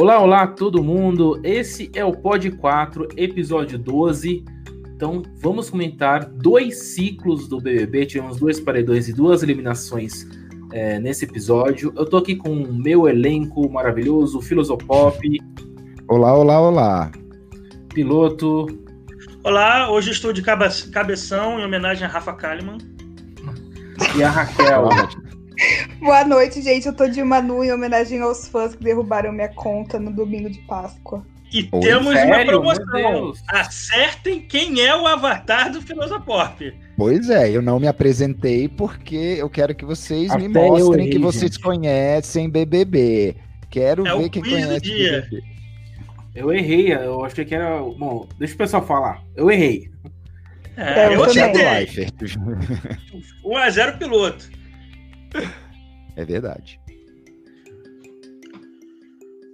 Olá, olá todo mundo. Esse é o Pod 4, episódio 12. Então, vamos comentar dois ciclos do BBB. Tivemos dois paredões e duas eliminações é, nesse episódio. Eu tô aqui com o meu elenco maravilhoso, Filosopop. Olá, olá, olá. Piloto. Olá, hoje estou de cabeção em homenagem a Rafa Kalimann. E a Raquel. Boa noite, gente. Eu tô de Manu em homenagem aos fãs que derrubaram minha conta no domingo de Páscoa. E Oi, temos sério? uma promoção. Acertem quem é o avatar do Filosopop. Pois é, eu não me apresentei porque eu quero que vocês Até me mostrem que vocês gente. conhecem BBB. Quero é ver quem conhece dia. BBB. Eu errei, eu achei que era. Bom, deixa o pessoal falar. Eu errei. É, eu, eu acertei. 1x0 piloto. É verdade.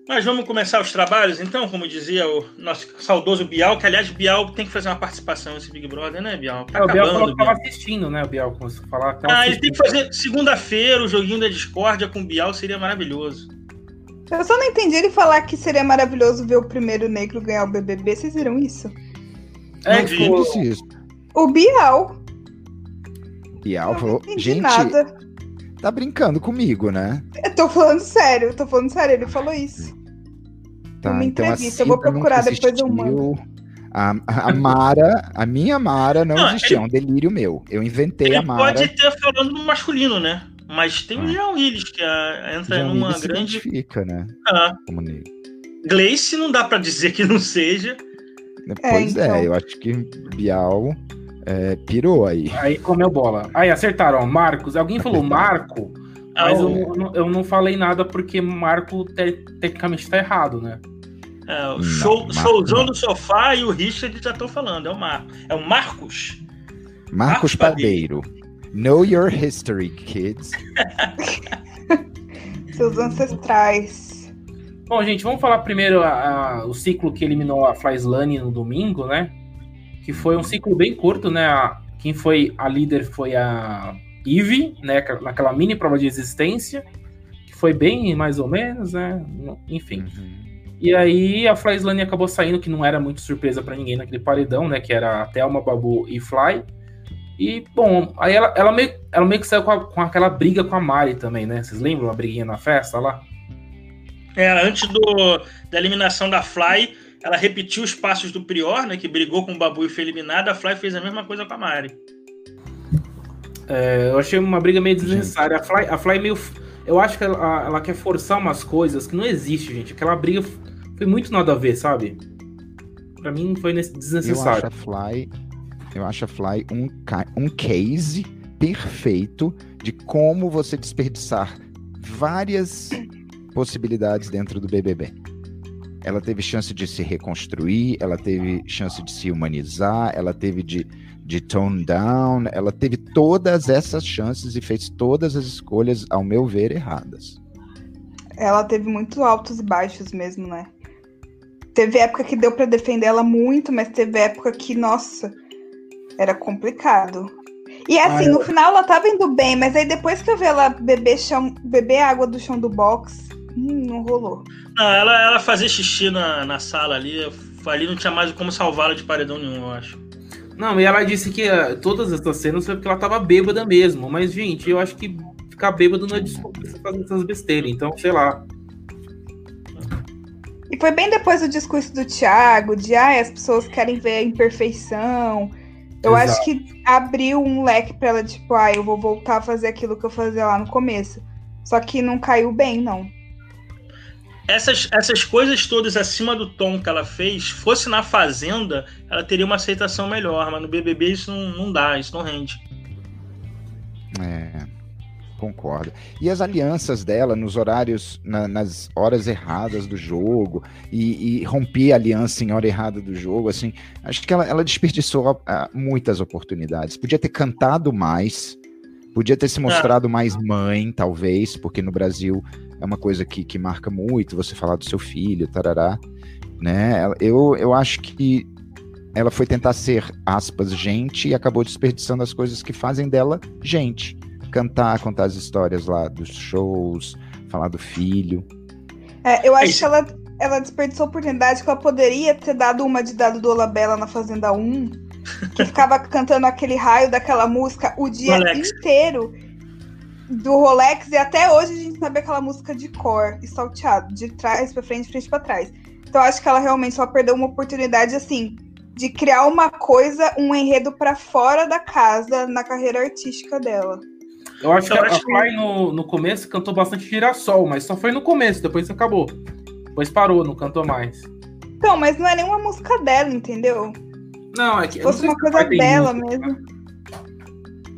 Mas vamos começar os trabalhos, então, como dizia o nosso saudoso Bial, que aliás, Bial tem que fazer uma participação nesse Big Brother, né, Bial? Tá é, o Bial falou que tava assistindo, né, o Bial, como você falar. Ah, ele tem que fazer segunda-feira o joguinho da discórdia com o Bial, seria maravilhoso. Eu só não entendi ele falar que seria maravilhoso ver o primeiro negro ganhar o BBB, vocês viram isso? É, não isso. O Bial. Bial falou, gente, nada. Tá brincando comigo, né? Eu tô falando sério, tô falando sério, ele falou isso. Tá, Uma então entrevista, eu vou procurar depois eu mando. A, a Mara, a minha Mara não, não existia, é um delírio meu. Eu inventei a Mara. Pode ter falando no masculino, né? Mas tem o ah. Jean Willis, que a, entra Jean numa Willis grande. Fica, né? Ah. Como Gleice não dá para dizer que não seja. Pois é, então... é, eu acho que Bial é, pirou aí. Aí comeu bola. Aí acertaram, ó, Marcos. Alguém falou Marco, mas eu, eu, eu, não falei nada porque Marco te, tecnicamente tá errado, né? É, o show, showzão do sofá e o Richard já estão falando. É o Marco. É o Marcos. Marcos, Marcos Padeiro. Know your history, kids. Seus ancestrais. Bom, gente, vamos falar primeiro a, a, o ciclo que eliminou a Flyslane no domingo, né? Que foi um ciclo bem curto, né? quem foi a líder foi a Eve, né? Naquela mini prova de existência, que foi bem mais ou menos, né? Enfim. Uhum. E aí a Flyslane acabou saindo, que não era muito surpresa para ninguém naquele paredão, né? Que era a Thelma, Babu e Fly. E, bom, aí ela, ela, meio, ela meio que saiu com, a, com aquela briga com a Mari também, né? Vocês lembram a briguinha na festa lá? É, antes do, da eliminação da Fly, ela repetiu os passos do Prior, né? Que brigou com o Babu e foi eliminada. A Fly fez a mesma coisa com a Mari. É, eu achei uma briga meio desnecessária. A Fly, a Fly meio. Eu acho que ela, ela, quer forçar umas coisas que não existe, gente. Aquela briga foi muito nada a ver, sabe? Pra mim foi desnecessário. Eu acho a Fly, eu acho a Fly um, um case perfeito de como você desperdiçar várias possibilidades dentro do BBB ela teve chance de se reconstruir, ela teve chance de se humanizar, ela teve de, de tone down, ela teve todas essas chances e fez todas as escolhas, ao meu ver, erradas. Ela teve muito altos e baixos mesmo, né? Teve época que deu para defender ela muito, mas teve época que, nossa, era complicado. E assim, no final ela tava indo bem, mas aí depois que eu vi ela beber, chão, beber água do chão do box, hum, não rolou. Não, ela, ela fazia xixi na, na sala ali. Ali não tinha mais como salvá-la de paredão nenhum, eu acho. Não, e ela disse que uh, todas essas cenas foi porque ela tava bêbada mesmo. Mas, gente, eu acho que ficar bêbado não é desculpa pra você fazer essas besteiras. Então, sei lá. E foi bem depois do discurso do Thiago, de ah, as pessoas querem ver a imperfeição. Eu Exato. acho que abriu um leque para ela, tipo, ah, eu vou voltar a fazer aquilo que eu fazia lá no começo. Só que não caiu bem, não essas, essas coisas todas acima do tom que ela fez, fosse na Fazenda, ela teria uma aceitação melhor, mas no BBB isso não, não dá, isso não rende. É, concordo. E as alianças dela nos horários, na, nas horas erradas do jogo, e, e, romper a aliança em hora errada do jogo, assim, acho que ela, ela desperdiçou muitas oportunidades. Podia ter cantado mais, podia ter se mostrado ah. mais mãe, talvez, porque no Brasil é uma coisa que, que marca muito, você falar do seu filho, tarará, né? Eu, eu acho que ela foi tentar ser, aspas, gente e acabou desperdiçando as coisas que fazem dela gente. Cantar, contar as histórias lá dos shows, falar do filho. É, eu acho que ela ela desperdiçou a oportunidade que ela poderia ter dado uma de dado do Olabella na Fazenda 1, que ficava cantando aquele raio daquela música o dia inteiro do Rolex e até hoje a gente sabe aquela música de cor e salteado, de trás pra frente, de frente pra trás. Então eu acho que ela realmente só perdeu uma oportunidade assim de criar uma coisa, um enredo pra fora da casa na carreira artística dela. Eu acho Eu que acho a Fly no, no começo cantou bastante girassol, mas só foi no começo, depois acabou. Depois parou, não cantou mais. Então, mas não é nenhuma música dela, entendeu? Não, é que. Se fosse uma coisa dela música, mesmo.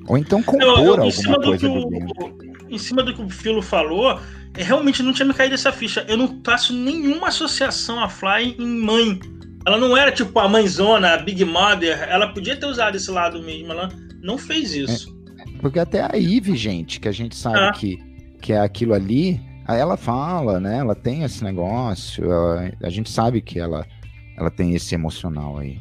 Ou então Eu- compor eu- cima alguma coisa do o, em cima do que o Filo falou, é, realmente não tinha me caído essa ficha. Eu não faço nenhuma associação a Fly em mãe. Ela não era tipo a mãezona, a Big Mother. Ela podia ter usado esse lado mesmo. Ela não fez isso. Porque até a Eve, gente, que a gente sabe Ah. que, que é aquilo ali, aí ela fala, né? Ela tem esse negócio, ela- a gente sabe que ela, ela tem esse emocional aí.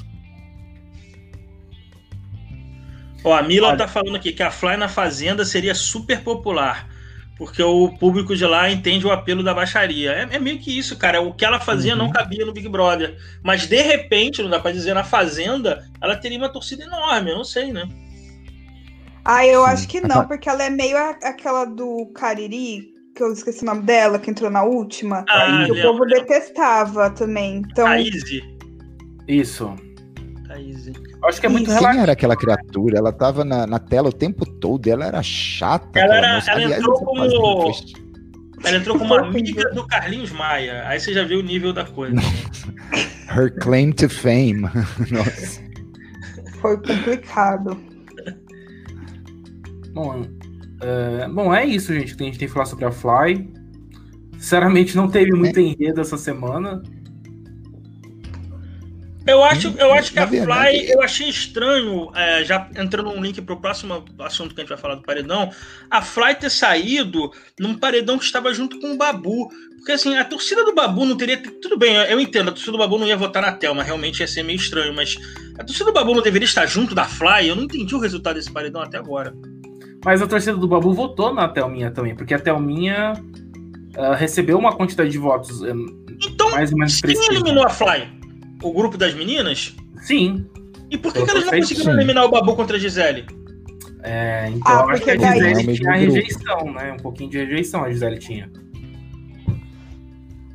Ó, a Mila tá falando aqui que a Fly na Fazenda seria super popular. Porque o público de lá entende o apelo da baixaria. É, é meio que isso, cara. O que ela fazia Uhum. não cabia no Big Brother. Mas de repente, não dá pra dizer, na Fazenda, ela teria uma torcida enorme. Eu não sei, né? Ah, eu Sim. acho que não, porque ela é meio a- aquela do Cariri, que eu esqueci o nome dela, que entrou na última. Ah, que o lembro, povo detestava também. Então, A Izzy. Isso. Eu acho que é muito Quem relativo. era aquela criatura? Ela tava na, na tela o tempo todo, ela era chata. Ela era- ela Aliás, entrou como- Ela entrou como amiga do Carlinhos Maia. Aí você já viu o nível da coisa. Her claim to fame. Nossa. foi complicado. Bom, é, bom, é isso, gente, que a gente tem que falar sobre a Fly. Sinceramente, não teve muito enredo essa semana. Eu acho, eu acho que a Fly, verdade- eu achei estranho, é, já entrando um link pro próximo assunto que a gente vai falar do paredão, a Fly ter saído num paredão que estava junto com o Babu. Porque assim, a torcida do Babu não teria. Tudo bem, eu entendo, a torcida do Babu não ia votar na Thelma, realmente ia ser meio estranho, mas a torcida do Babu não deveria estar junto da Fly, eu não entendi o resultado desse paredão até agora. Mas a torcida do Babu votou na Thelminha também, porque a Thelminha ah, recebeu uma quantidade de votos eh, Então, mais ou menos quem eliminou a Fly? O grupo das meninas? Sim. E por que, que elas não conseguiram sim. eliminar o Babu contra a Gisele? É, então Ah, eu acho que a É Gisele mesmo tinha grupo. rejeição, né? Um pouquinho de rejeição a Gisele tinha.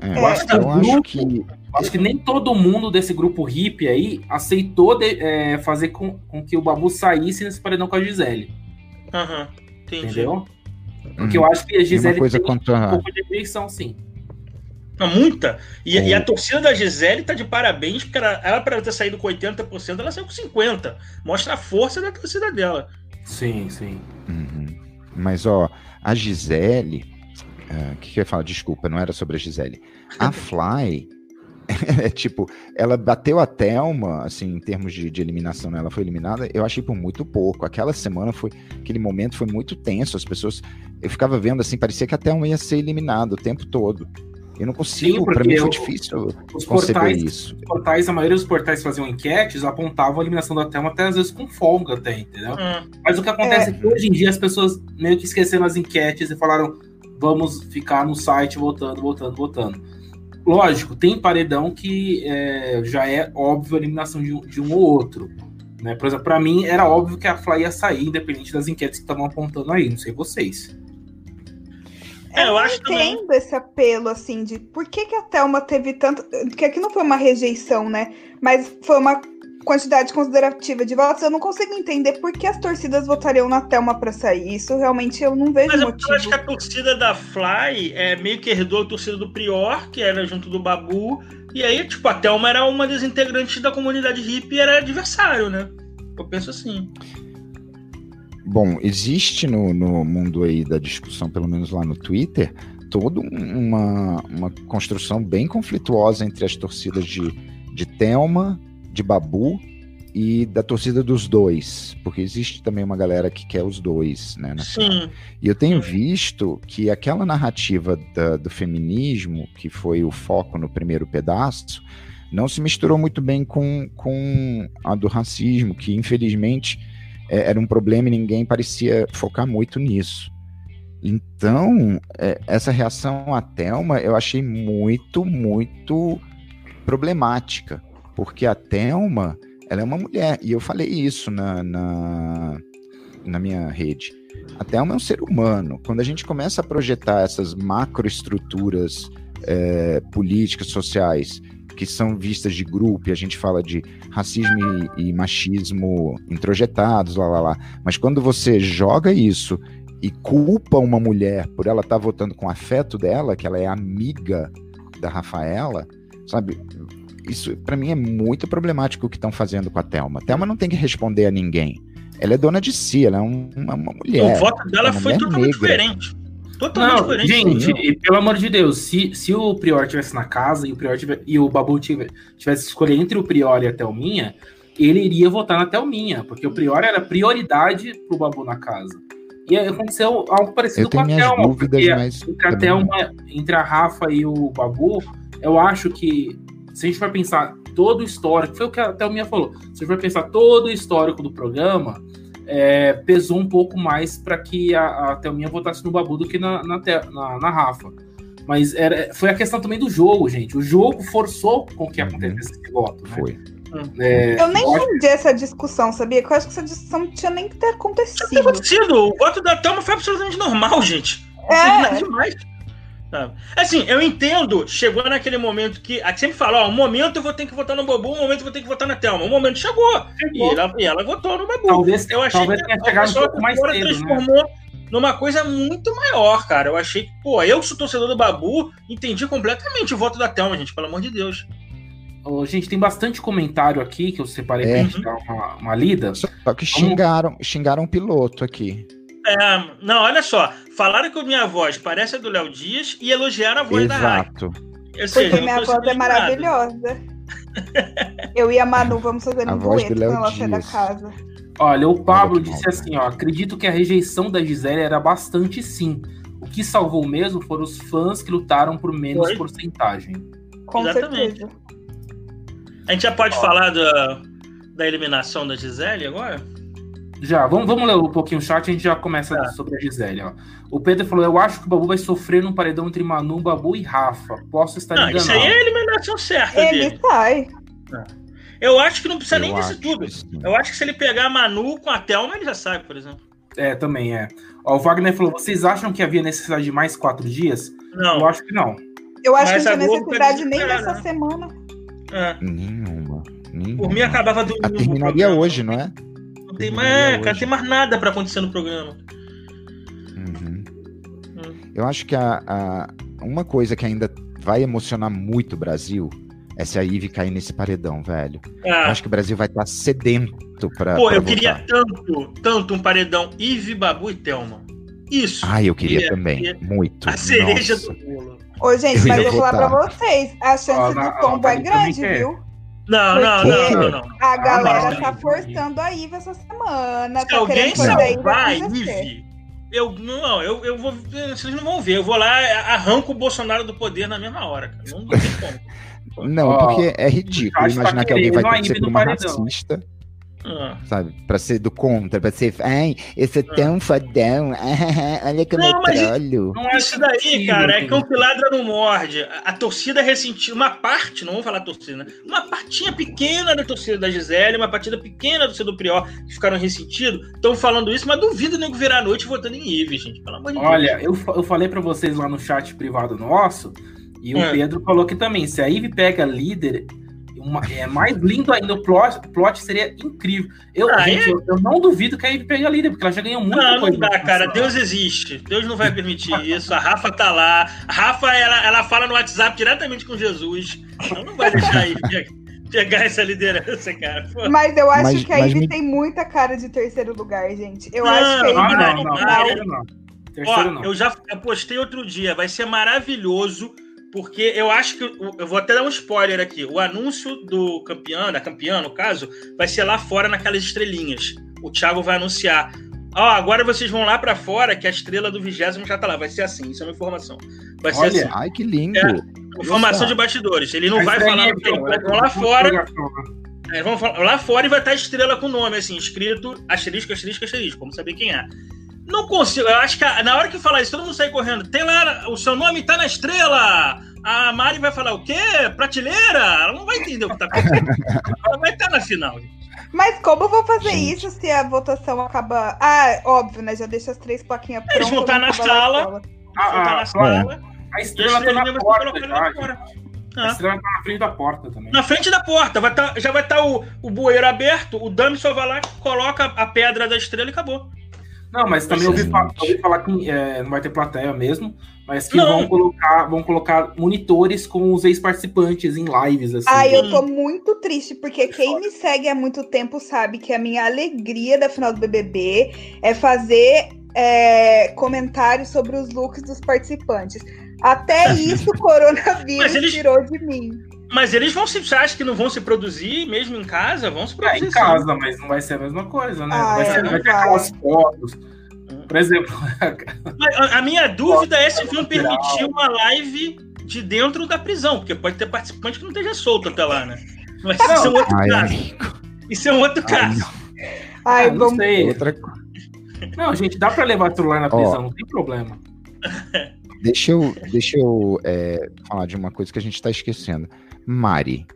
É, Eu acho que eu acho grupo- que Acho que nem todo mundo desse grupo hippie aí aceitou de- é, fazer com, com que o Babu saísse nesse paredão com a Gisele. Aham, entendi. Entendeu? Porque Uhum. eu acho que a Gisele tem um a. pouco de rejeição, sim. Muita. E, e a torcida da Gisele tá de parabéns, porque ela, ela para ter saído com 80%, ela saiu com 50%. Mostra a força da torcida dela. Sim, sim. Uhum. Mas, ó, a Gisele. ah, O que, que eu ia falar? Desculpa, não era sobre a Gisele. A Fly. É tipo, ela bateu a Thelma, assim, em termos de, de eliminação, né? ela foi eliminada, eu achei por muito pouco. Aquela semana foi, aquele momento foi muito tenso, as pessoas, eu ficava vendo assim, parecia que a Thelma ia ser eliminada o tempo todo. Eu não consigo, porque mim foi difícil Os conceber portais, isso. os portais, a maioria dos portais que faziam enquetes apontavam a eliminação da Thelma até às vezes com folga até, entendeu? Hum, Mas o que acontece é, que hoje em dia as pessoas meio que esqueceram as enquetes e falaram vamos ficar no site votando, votando, votando. Lógico, tem paredão que é, já é óbvio a eliminação de um, de um ou outro. Né? Por exemplo, pra mim era óbvio que a Fly ia sair, independente das enquetes que estavam apontando aí, não sei vocês. É, eu não acho também. entendo esse apelo, assim, de por que, que a Thelma teve tanto. Porque aqui não foi uma rejeição, né? Mas foi uma quantidade considerativa de votos. Eu não consigo entender por que as torcidas votariam na Thelma pra sair. Isso realmente eu não vejo Mas eu, motivo. eu acho que a torcida da Fly é meio que herdou a torcida do Prior, que era junto do Babu. E aí, tipo, a Thelma era uma das integrantes da comunidade hippie e era adversário, né? Eu penso assim. Bom, existe no, no mundo aí da discussão, pelo menos lá no Twitter, toda um- uma, uma construção bem conflituosa entre as torcidas de, de Thelma, de Babu e da torcida dos dois, porque existe também uma galera que quer os dois, né? Sim. E eu tenho visto que aquela narrativa da- do feminismo, que foi o foco no primeiro pedaço, não se misturou muito bem com, com a do racismo, que infelizmente é, era um problema e ninguém parecia focar muito nisso. Então, é, essa reação à Thelma eu achei muito, muito problemática. Porque a Thelma, ela é uma mulher. E eu falei isso na, na, na minha rede. A Thelma é um ser humano. Quando a gente começa a projetar essas macroestruturas é, políticas, sociais, que são vistas de grupo, e a gente fala de racismo e, e machismo introjetados, lá, lá, lá. Mas quando você joga isso e culpa uma mulher por ela estar tá votando com afeto dela, que ela é amiga da Rafaela, sabe? Isso para mim é muito problemático o que estão fazendo com a Thelma. A Thelma não tem que responder a ninguém. Ela é dona de si, ela é um, uma, uma, mulher. O voto dela foi totalmente negra. diferente. Totalmente não, diferente. Gente, e, pelo amor de Deus, se, se o Prior tivesse na casa e o Prior tivesse, e o Babu tivesse, tivesse escolher entre o Prior e a Thelminha, ele iria votar na Thelminha, porque o Prior era prioridade pro Babu na casa. E aconteceu algo parecido com a Thelma. Dúvidas, mas entre a Thelma, entre a Rafa e o Babu, eu acho que se a gente for pensar todo o histórico, foi o que a Thelminha falou, se a gente for pensar todo o histórico do programa, é, pesou um pouco mais para que a, a Thelminha votasse no Babu do que na, na, na, na Rafa. Mas era, foi a questão também do jogo, gente. O jogo forçou com que uhum. acontecesse esse voto. Né? Foi. É, eu nem entendi essa discussão, sabia? Eu acho que essa discussão não tinha nem que ter acontecido. Não acontecido. O voto da Thelma foi absolutamente normal, gente. É. demais. Assim, eu entendo, chegou naquele momento que. A sempre fala, ó, um momento eu vou ter que votar no Babu, um momento eu vou ter que votar na Thelma. Um momento chegou. chegou. E, ela, e ela votou no Babu. Talvez, eu achei talvez que a pessoa um mais cedo, né? transformou né? numa coisa muito maior, cara. Eu achei que, pô, eu que sou torcedor do Babu, entendi completamente o voto da Thelma, gente, pelo amor de Deus. Oh, gente, tem bastante comentário aqui que eu separei é. pra gente dar uma, uma lida. Só que xingaram, xingaram um piloto aqui. É, não, olha só. Falaram que a minha voz parece a do Léo Dias e elogiaram a voz Exato. da rádio. Seja, Porque minha voz é maravilhosa. Eu e a Manu vamos fazer um dueto quando ela sair da casa. Olha, o Pablo disse assim, ó, acredito que a rejeição da Gisele era bastante sim. O que salvou mesmo foram os fãs que lutaram por menos Foi. porcentagem. Com Exatamente. certeza. A gente já pode ó. falar da, da eliminação da Gisele agora? Já, vamos, vamos ler um pouquinho o chat, a gente já começa tá. sobre a Gisele. Ó. O Pedro falou: Eu acho que o Babu vai sofrer num paredão entre Manu, Babu e Rafa. Posso estar não, enganado. Isso aí é a eliminação certa ele dele. sai. É. Eu acho que não precisa eu nem disso tudo. Eu acho que se ele pegar a Manu com a Thelma, ele já sai, por exemplo. É, também é. Ó, o Wagner falou: vocês acham que havia necessidade de mais quatro dias? Não. Eu acho que não. Eu acho Mas que não tinha necessidade nem dessa né? semana. É. Nenhuma, nenhuma. Por mim acabava do. A terminaria hoje, não é? Não tem mais, cara, tem mais nada para acontecer no programa. Uhum. Hum. Eu acho que a, a, uma coisa que ainda vai emocionar muito o Brasil é se a Ive cair nesse paredão, velho. Ah. Eu acho que o Brasil vai estar tá sedento pra. Pô, pra eu votar. queria tanto, tanto um paredão Ive, Babu e Thelma. Isso. Ah, eu queria, queria também. Queria... Muito. A cereja Nossa. do bolo. Ô, gente, eu mas eu vou falar pra vocês. A chance do tombo é grande, viu? Não, não, não, não, não, A galera tá forçando a Ive essa semana. Se tá alguém salvar a Ive, eu não, eu, eu vou. Vocês não vão ver. Eu vou lá, arranco o Bolsonaro do poder na mesma hora, cara. Não, tem como. Não, porque é ridículo imaginar que alguém vai torcer por uma racista. Ah. Sabe? Pra ser do contra, pra ser. Ai, eu sou ah. tão fodão. olha como não, eu trolho. Não é isso daí, cara. É que o piladra não morde. A, torcida ressentiu. Uma parte, não vamos falar torcida, né? Uma partinha pequena da torcida da Gisele, uma partida pequena torcida do Prior, que ficaram ressentidos, estão falando isso, mas duvido nego virar a noite votando em Ive, gente. Pelo amor de Olha, Deus. eu, eu falei pra vocês lá no chat privado nosso. E o é. Pedro falou que também, se a Ive pega líder, uma, é mais lindo ainda, o plot, plot seria incrível. Eu, ah, gente, é? eu, eu, não duvido que a Ivy pegue a líder, porque ela já ganhou muita não, coisa. Não dá, cara. Deus existe. Deus não vai permitir isso. A Rafa tá lá. A Rafa, ela, ela fala no WhatsApp diretamente com Jesus. Ela não vai deixar a Ivy pegar essa liderança, cara. Pô. Mas eu acho mas, que a Ivy me... tem muita cara de terceiro lugar, gente. Eu não, acho que a Ivy não, não, não, não, não. Terceiro, Ó, não. Eu já eu postei outro dia. Vai ser maravilhoso porque eu acho que. Eu vou até dar um spoiler aqui. O anúncio do campeão, da campeã, no caso, vai ser lá fora naquelas estrelinhas. O Thiago vai anunciar. Ó, oh, agora vocês vão lá para fora que a estrela do vigésimo já tá lá. Vai ser assim, isso é uma informação. Vai Olha, ser assim. Ai, que lindo. É, informação de bastidores. Ele não vai falar no tempo. Eles vão lá fora. É, vão lá fora e vai estar a estrela com o nome, assim, escrito asterisco, asterisco, asterisco. Vamos saber quem é. Não consigo. Eu acho que a- na hora que falar isso, todo mundo sai correndo. Tem lá, o seu nome tá na estrela. A Mari vai falar o quê? Prateleira? Ela não vai entender o que tá acontecendo. Ela vai estar na final. Mas como eu vou fazer Gente. isso se a votação acaba. Ah, óbvio, né? Já deixa as três plaquinhas Eles vão prontas, estar na não vai lá sala. A, Vou tá a- na sala. a e estrela tá na vai ser porta colocada já. lá fora. A Ah. estrela tá na frente da porta também. Na frente da porta, vai tá- já vai estar o, o bueiro aberto, o Dami só vai lá, coloca a pedra da estrela e acabou. Não, mas também ouvi, Gente. fa- ouvi falar que é, não vai ter plateia mesmo, mas que Não. vão colocar, vão colocar monitores com os ex-participantes em lives, assim. Ai, eu tô muito triste, porque quem me segue há muito tempo sabe que a minha alegria da final do BBB é fazer é, comentários sobre os looks dos participantes. Até isso o coronavírus eles- tirou de mim. Mas eles vão se. Você acha que não vão se produzir mesmo em casa? Vão se É, produzir. em sim. casa, mas não vai ser a mesma coisa, né? Ah, vai, é, ser, não vai ter aquelas fotos. Por exemplo, a, a minha dúvida é se vão permitir uma live de dentro da prisão, porque pode ter participante que não esteja solto até lá, né? Mas isso é um outro Ai, caso. amigo. Isso é um outro Ai, caso. Ai, ah, não sei. Outra. Não, gente, dá pra levar celular na Ó. prisão, não tem problema. Deixa eu, deixa eu é, falar de uma coisa que a gente está esquecendo. Mari.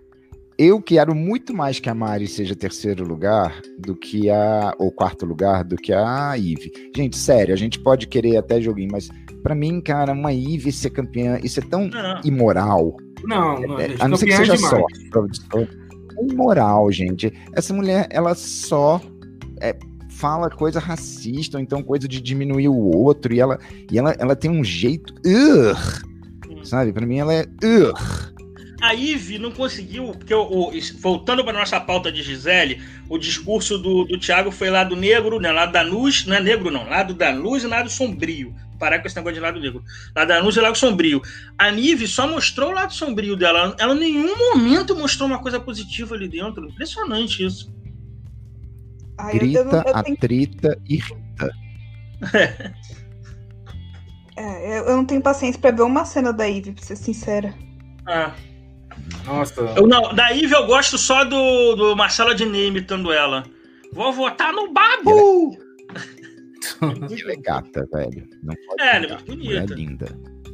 Eu quero muito mais que a Mari seja terceiro lugar do que a. ou quarto lugar do que a Ive. Gente, sério, a gente pode querer até joguinho, mas pra mim, cara, uma Ive ser campeã, isso é tão Não. imoral. Não, não, É, a não ser que é seja demais. sorte. imoral, gente. Essa mulher, ela só é, fala coisa racista, ou então coisa de diminuir o outro, e ela, e ela, ela tem um jeito. Sabe? Pra mim, ela é. A Ive não conseguiu, porque o, o- voltando para nossa pauta de Gisele, o discurso do, do Thiago foi lado negro, né? Lado da luz, não é negro, não, lado da luz e lado sombrio. Parar com esse negócio de lado negro. Lado da luz e lado sombrio. A Nive só mostrou o lado sombrio dela. Ela em nenhum momento mostrou uma coisa positiva ali dentro. Impressionante isso. Ai, eu, Grita, eu tenho, atrita e. é, eu- eu não tenho paciência pra ver uma cena da Ivy, pra ser sincera. Ah. Nossa. Eu, não, da Ive eu gosto só do, do Marcelo Adnet imitando ela. Vou votar no Babu! Ela é gata, velho. Não pode É, ela é muito bonita. linda.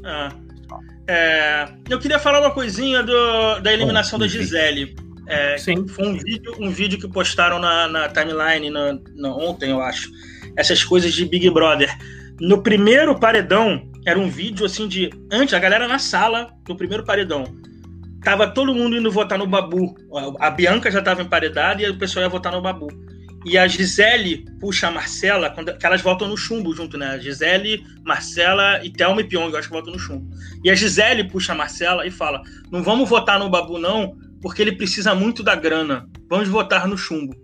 Ah. É, eu queria falar uma coisinha do- da eliminação Bom, da Gisele. É, Sim. Foi um vídeo, um vídeo que postaram na, na timeline na- na- ontem, eu acho. Essas coisas de Big Brother. No primeiro paredão, era um vídeo assim de. Antes, a galera na sala do primeiro paredão. Tava todo mundo indo votar no Babu. A Bianca já estava emparedada e o pessoal ia votar no Babu. E a Gisele puxa a Marcela, quando, que elas votam no chumbo junto, né? Gisele, Marcela e Thelma e Pyong, eu acho que votam no chumbo. E a Gisele puxa a Marcela e fala: não vamos votar no Babu, não, porque ele precisa muito da grana. Vamos votar no chumbo.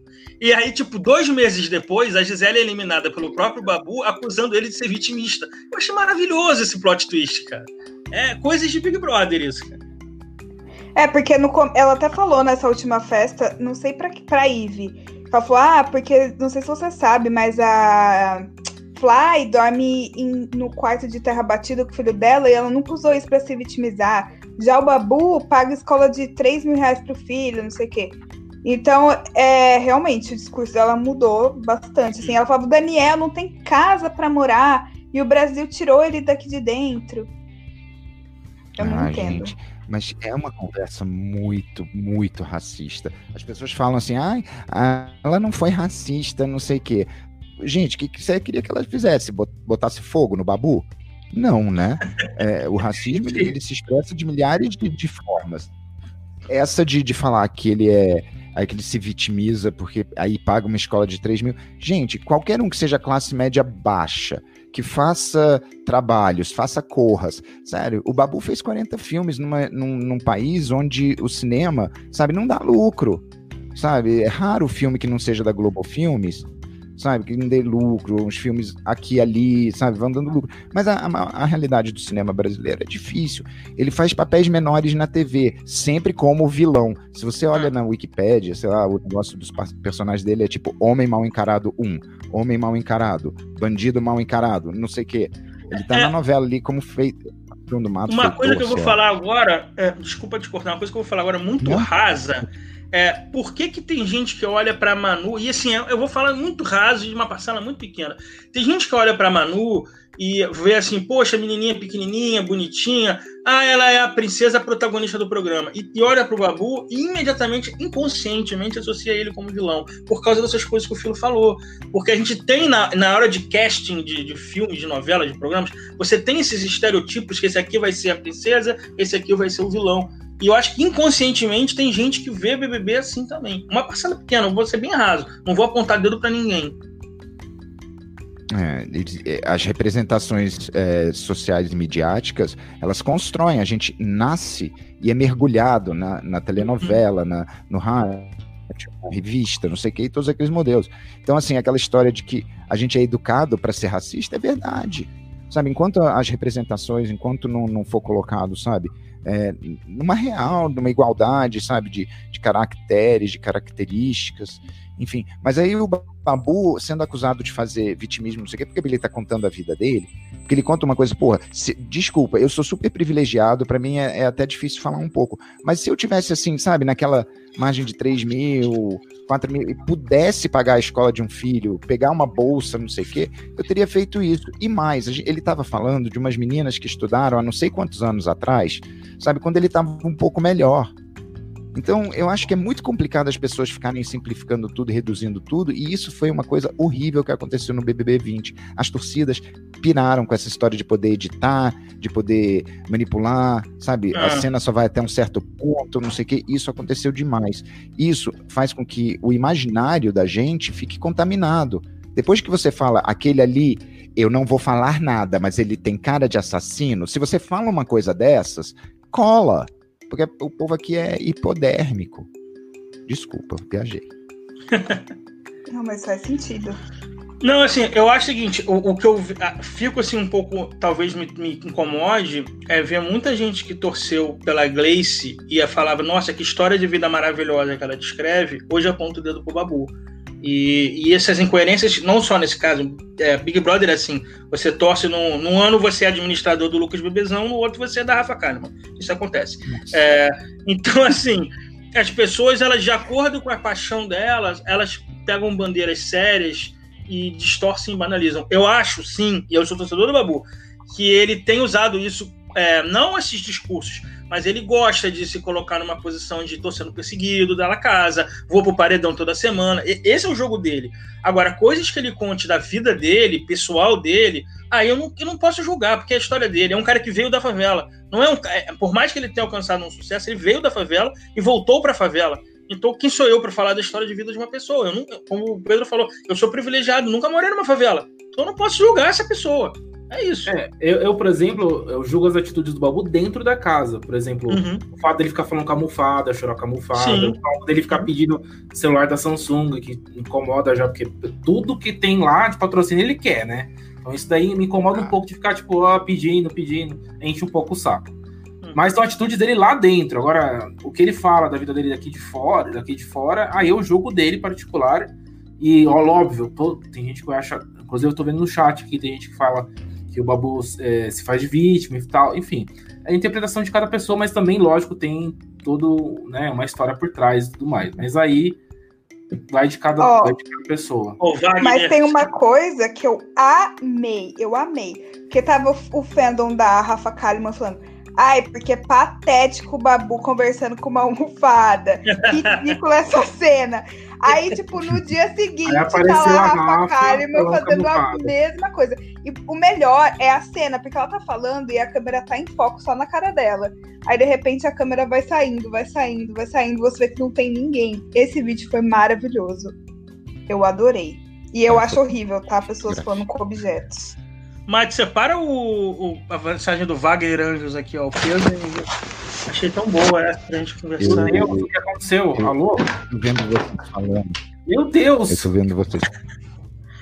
E aí, tipo, dois meses depois, a Gisele é eliminada pelo próprio Babu, acusando ele de ser vitimista. Eu achei maravilhoso esse plot twist, cara. É coisas de Big Brother isso, cara. É, porque no ela até falou nessa última festa, não sei pra, pra Ivy. Ela falou, ah, porque não sei se você sabe, mas a Fly dorme em- no quarto de terra batida com o filho dela e ela nunca usou isso pra se vitimizar. Já o Babu paga escola de 3 mil reais pro filho, não sei o quê. Então, é, realmente, o discurso dela mudou bastante. Assim, ela falava, o Daniel não tem casa pra morar e o Brasil tirou ele daqui de dentro. Eu não Ah, entendo. gente, mas é uma conversa muito, muito racista. As pessoas falam assim, ai, ah, ela não foi racista, não sei o quê. Gente, o que, que você queria que ela fizesse? Bot- Botasse fogo no babu? Não, né? É, o racismo ele, ele se expressa de milhares de, de formas. Essa de, de falar que ele é. Aí que ele se vitimiza porque aí paga uma escola de 3 mil. Gente, qualquer um que seja classe média baixa, que faça trabalhos, faça corras. Sério, o Babu fez 40 filmes numa, num, num país onde o cinema, sabe, não dá lucro. Sabe, é raro o filme que não seja da Globo Filmes, sabe, que não dê lucro, uns filmes aqui e ali, sabe, vão dando lucro. Mas a, a, a realidade do cinema brasileiro é difícil. Ele faz papéis menores na TV, sempre como vilão. Se você olha na Wikipédia, sei lá, o negócio dos personagens dele é tipo Homem Mal Encarado 1, Homem Mal Encarado, Bandido Mal Encarado, não sei o quê. Ele tá É. na novela ali como feito. Matos Uma coisa que eu vou falar agora, é, desculpa te cortar, uma coisa que eu vou falar agora muito Não. rasa É, por que, que tem gente que olha para Manu, e assim, eu vou falar muito raso de uma parcela muito pequena. Tem gente que olha para Manu e vê assim, poxa, menininha pequenininha, bonitinha, ah, ela é a princesa protagonista do programa. E, olha pro Babu e imediatamente, inconscientemente, associa ele como vilão, por causa dessas coisas que o Filo falou. Porque a gente tem, na, na hora de casting de, de filmes, de novelas, de programas, você tem esses estereotipos que esse aqui vai ser a princesa, esse aqui vai ser o vilão. E eu acho que inconscientemente tem gente que vê BBB assim também. Uma parcela pequena, vou ser bem raso, não vou apontar dedo para ninguém. É, é, as representações é, sociais e midiáticas, elas constroem, a gente nasce e é mergulhado na, na telenovela, na, no rádio, na revista, não sei o que, e todos aqueles modelos. Então, assim, aquela história de que a gente é educado para ser racista é verdade. Sabe, enquanto as representações, enquanto não, não for colocado, sabe, é, numa real, numa igualdade, sabe, de, de caracteres, de características, enfim. Mas aí o Babu sendo acusado de fazer vitimismo, não sei o quê, porque ele tá contando a vida dele, porque ele conta uma coisa, porra, se, desculpa, eu sou super privilegiado, para mim é, é, até difícil falar um pouco, mas se eu tivesse assim, sabe, naquela margem de 3 mil, 4 mil, e pudesse pagar a escola de um filho, pegar uma bolsa, não sei o quê, eu teria feito isso. E mais, ele estava falando de umas meninas que estudaram há não sei quantos anos atrás, sabe, quando ele estava um pouco melhor. Então, eu acho que é muito complicado as pessoas ficarem simplificando tudo, reduzindo tudo, e isso foi uma coisa horrível que aconteceu no BBB 20. As torcidas piraram com essa história de poder editar, de poder manipular, sabe? A é. cena só vai até um certo ponto, não sei o quê. Isso aconteceu demais. Isso faz com que o imaginário da gente fique contaminado. Depois que você fala aquele ali, eu não vou falar nada, mas ele tem cara de assassino. Se você fala uma coisa dessas, cola porque o povo aqui é hipodérmico. Desculpa, viajei. Não, mas faz sentido. Não, assim, eu acho o seguinte, o, o que eu fico assim um pouco, talvez me, me, incomode, é ver muita gente que torceu pela Gleice e falava, nossa, que história de vida maravilhosa que ela descreve, hoje aponta o dedo pro Babu. E, e, essas incoerências, não só nesse caso, é, Big Brother é assim: você torce num, num, ano você é administrador do Lucas Bebezão, no outro você é da Rafa Kalimann. Isso acontece. É, então, assim, as pessoas, elas, de acordo com a paixão delas, elas pegam bandeiras sérias e distorcem e banalizam. Eu acho, sim, e eu sou torcedor do Babu, que ele tem usado isso, é, não esses discursos, mas ele gosta de se colocar numa posição de tô sendo perseguido, da casa, vou pro paredão toda semana. Esse é o jogo dele. Agora, coisas que ele conte da vida dele, pessoal dele, aí eu não, eu não posso julgar, porque é a história dele. É um cara que veio da favela. Não é um, é, por mais que ele tenha alcançado um sucesso, ele veio da favela e voltou para a favela. Então, quem sou eu para falar da história de vida de uma pessoa? Eu não, como o Pedro falou, eu sou privilegiado, nunca morei numa favela. Então, eu não posso julgar essa pessoa. É isso. É, eu, eu, por exemplo, eu julgo as atitudes do Babu dentro da casa. Por exemplo, uhum. o fato dele ficar falando camufada, chorar camufada, o fato dele ficar pedindo celular da Samsung, que incomoda já, porque tudo que tem lá de patrocínio ele quer, né? Então isso daí me incomoda ah. um pouco de ficar, tipo, ó, pedindo, pedindo, enche um pouco o saco. Uhum. Mas são atitudes dele lá dentro. Agora, o que ele fala da vida dele daqui de fora, daqui de fora, aí eu julgo dele particular. E, ó, óbvio, tô, tem gente que acha. Inclusive, eu tô vendo no chat aqui, tem gente que fala que o Babu é, se faz de vítima e tal, enfim. É a interpretação de cada pessoa, mas também, lógico, tem todo, né, uma história por trás e tudo mais. Mas aí vai de cada, oh, vai de cada pessoa. Oh, mas tem uma coisa que eu amei, eu amei. Porque tava o, o fandom da Rafa Kalimann falando Ai, porque é patético o Babu conversando com uma almofada. Ridícula essa cena. Aí, tipo, no dia seguinte, tá lá a Rafa Kalimann fazendo a mesma coisa. E o melhor é a cena, porque ela tá falando e a câmera tá em foco só na cara dela. Aí, de repente, a câmera vai saindo, vai saindo, vai saindo, você vê que não tem ninguém. Esse vídeo foi maravilhoso. Eu adorei. E eu acho horrível, tá? Pessoas falando com objetos. Mate, separa o, o, a mensagem do Wagner Anjos aqui, ó. O peso. Achei tão boa essa pra gente conversar. Meu Deus, o que aconteceu? Eu, Alô? Tô vendo vocês falando. Meu Deus! Eu tô vendo vocês.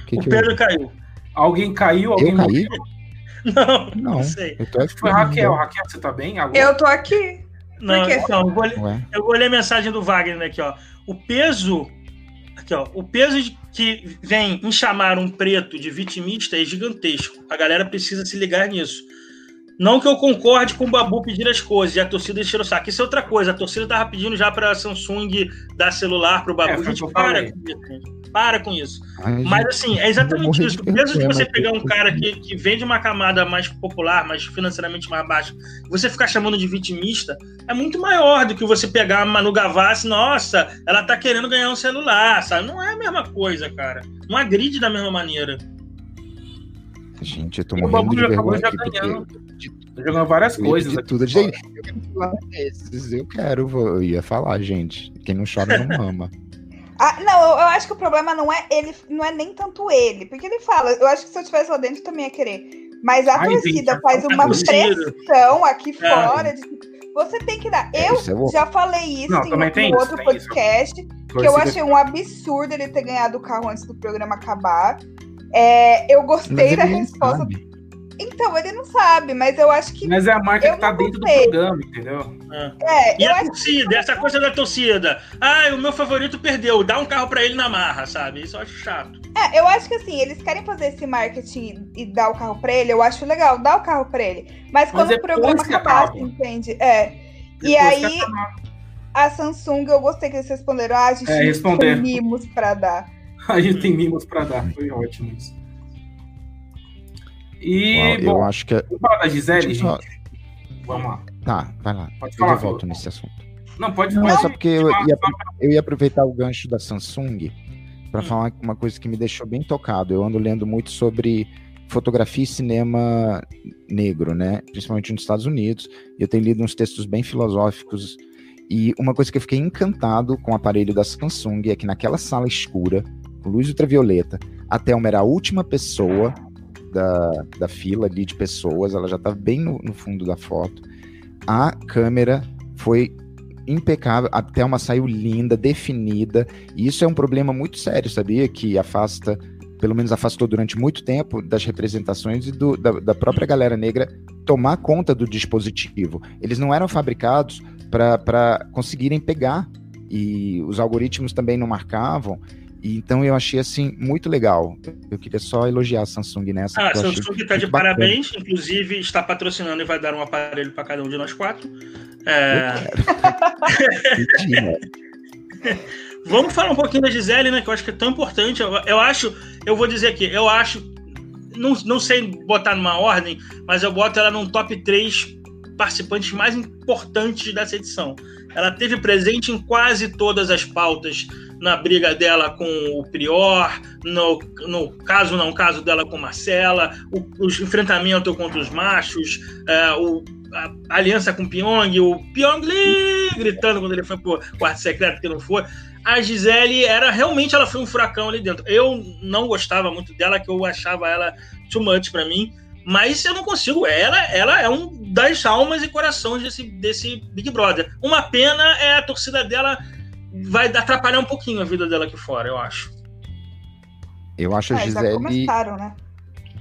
Que o que Pedro eu... caiu. Alguém caiu? Alguém eu caí? Não, não, não sei. Foi Raquel. Raquel, você tá bem? Alô? Eu tô aqui. Não, então, eu vou, ler, eu vou ler a mensagem do Wagner aqui, ó. O peso. Aqui, ó. O peso de que vem em chamar um preto de vitimista é gigantesco. A galera precisa se ligar nisso. Não que eu concorde com o Babu pedir as coisas e a torcida encher o saco. Isso é outra coisa. A torcida tava pedindo já para a Samsung dar celular para o Babu. É, gente, para com isso. Gente. Para com isso. Ai, Mas assim, é exatamente isso. Mesmo de vergonha, você pegar um cara que, que vem de uma camada mais popular, mais financeiramente mais baixa, você ficar chamando de vitimista, é muito maior do que você pegar a Manu Gavassi, nossa, ela tá querendo ganhar um celular, sabe? Não é a mesma coisa, cara. Não agride da mesma maneira. Gente, eu tô E o morrendo de vergonha já aqui, porque ganhando. Tô jogando várias eu coisas aqui. tudo. Gente, eu quero falar desses, eu quero, vou- eu ia falar, gente. Quem não chora não mama. Ah, não, eu, eu acho que o problema não é ele, não é nem tanto ele, porque ele fala, eu acho que se eu estivesse lá dentro também ia querer. Mas a Ai, torcida gente, faz a uma pressão aqui É. fora. de- você tem que dar. É, Eu isso é já falei isso Não, em um tem isso, outro tem isso. podcast, que eu achei um absurdo ele ter ganhado o carro antes do programa acabar. É, eu Mas gostei da resposta. sabe. Então, ele não sabe, mas eu acho que. Mas é a marca que tá dentro do programa, entendeu? É, E eu a torcida, essa coisa da torcida. Ah, o meu favorito perdeu, dá um carro pra ele na marra, sabe? Isso eu acho chato. É, eu acho que assim, eles querem fazer esse marketing e dar o carro pra ele, eu acho legal, dar o carro pra ele. Mas quando Mas o programa que acabasse, acaba. entende? É. E Depois aí, que acabar. a Samsung, eu gostei que eles responderam, ah, a gente É, não responder. tem mimos pra dar. A gente tem mimos pra dar. Foi ótimo isso. E, Uau, eu bom, acho que. é- vamos falar da Gisele, eu só- gente? Vamos lá. Tá, vai lá. Pode Eu falar, já volto nesse assunto. Não, pode Não, falar. é só porque eu ia, eu ia aproveitar o gancho da Samsung para Hum. falar uma coisa que me deixou bem tocado. Eu ando lendo muito sobre fotografia e cinema negro, né? Principalmente nos Estados Unidos. E eu tenho lido uns textos bem filosóficos. E uma coisa que eu fiquei encantado com o aparelho da Samsung é que naquela sala escura, luz ultravioleta, a Thelma era a última pessoa da, da fila ali de pessoas, ela já estava bem no, no fundo da foto. A câmera foi impecável, a Thelma saiu linda, definida, e isso é um problema muito sério, sabia? Que afasta, pelo menos afastou durante muito tempo das representações e do- da, da própria galera negra tomar conta do dispositivo. Eles não eram fabricados para conseguirem pegar, e os algoritmos também não marcavam, e então eu achei assim muito legal. Eu queria só elogiar a Samsung nessa. Ah, a Samsung está de bacana. parabéns, inclusive está patrocinando e vai dar um aparelho para cada um de nós quatro. É? Vamos falar um pouquinho da Gisele, né? Que eu acho que é tão importante. Eu, eu acho, eu vou dizer aqui, eu acho, não, não sei botar numa ordem, mas eu boto ela num top 3 participantes mais importantes dessa edição. Ela teve presente em quase todas as pautas na briga dela com o Prior, no, no caso não caso dela com Marcela, o, os enfrentamentos contra os machos, é, o, a, a aliança com o Pyong, o Pyong gritando quando ele foi pro quarto secreto que não foi. A Gisele era realmente ela foi um furacão ali dentro. Eu não gostava muito dela, que eu achava ela too much para mim. Mas eu não consigo. Ela, ela é um das almas e corações desse, desse Big Brother. Uma pena é a torcida dela vai atrapalhar um pouquinho a vida dela aqui fora, eu acho. Eu acho a Ah, já Gisele. começaram, né?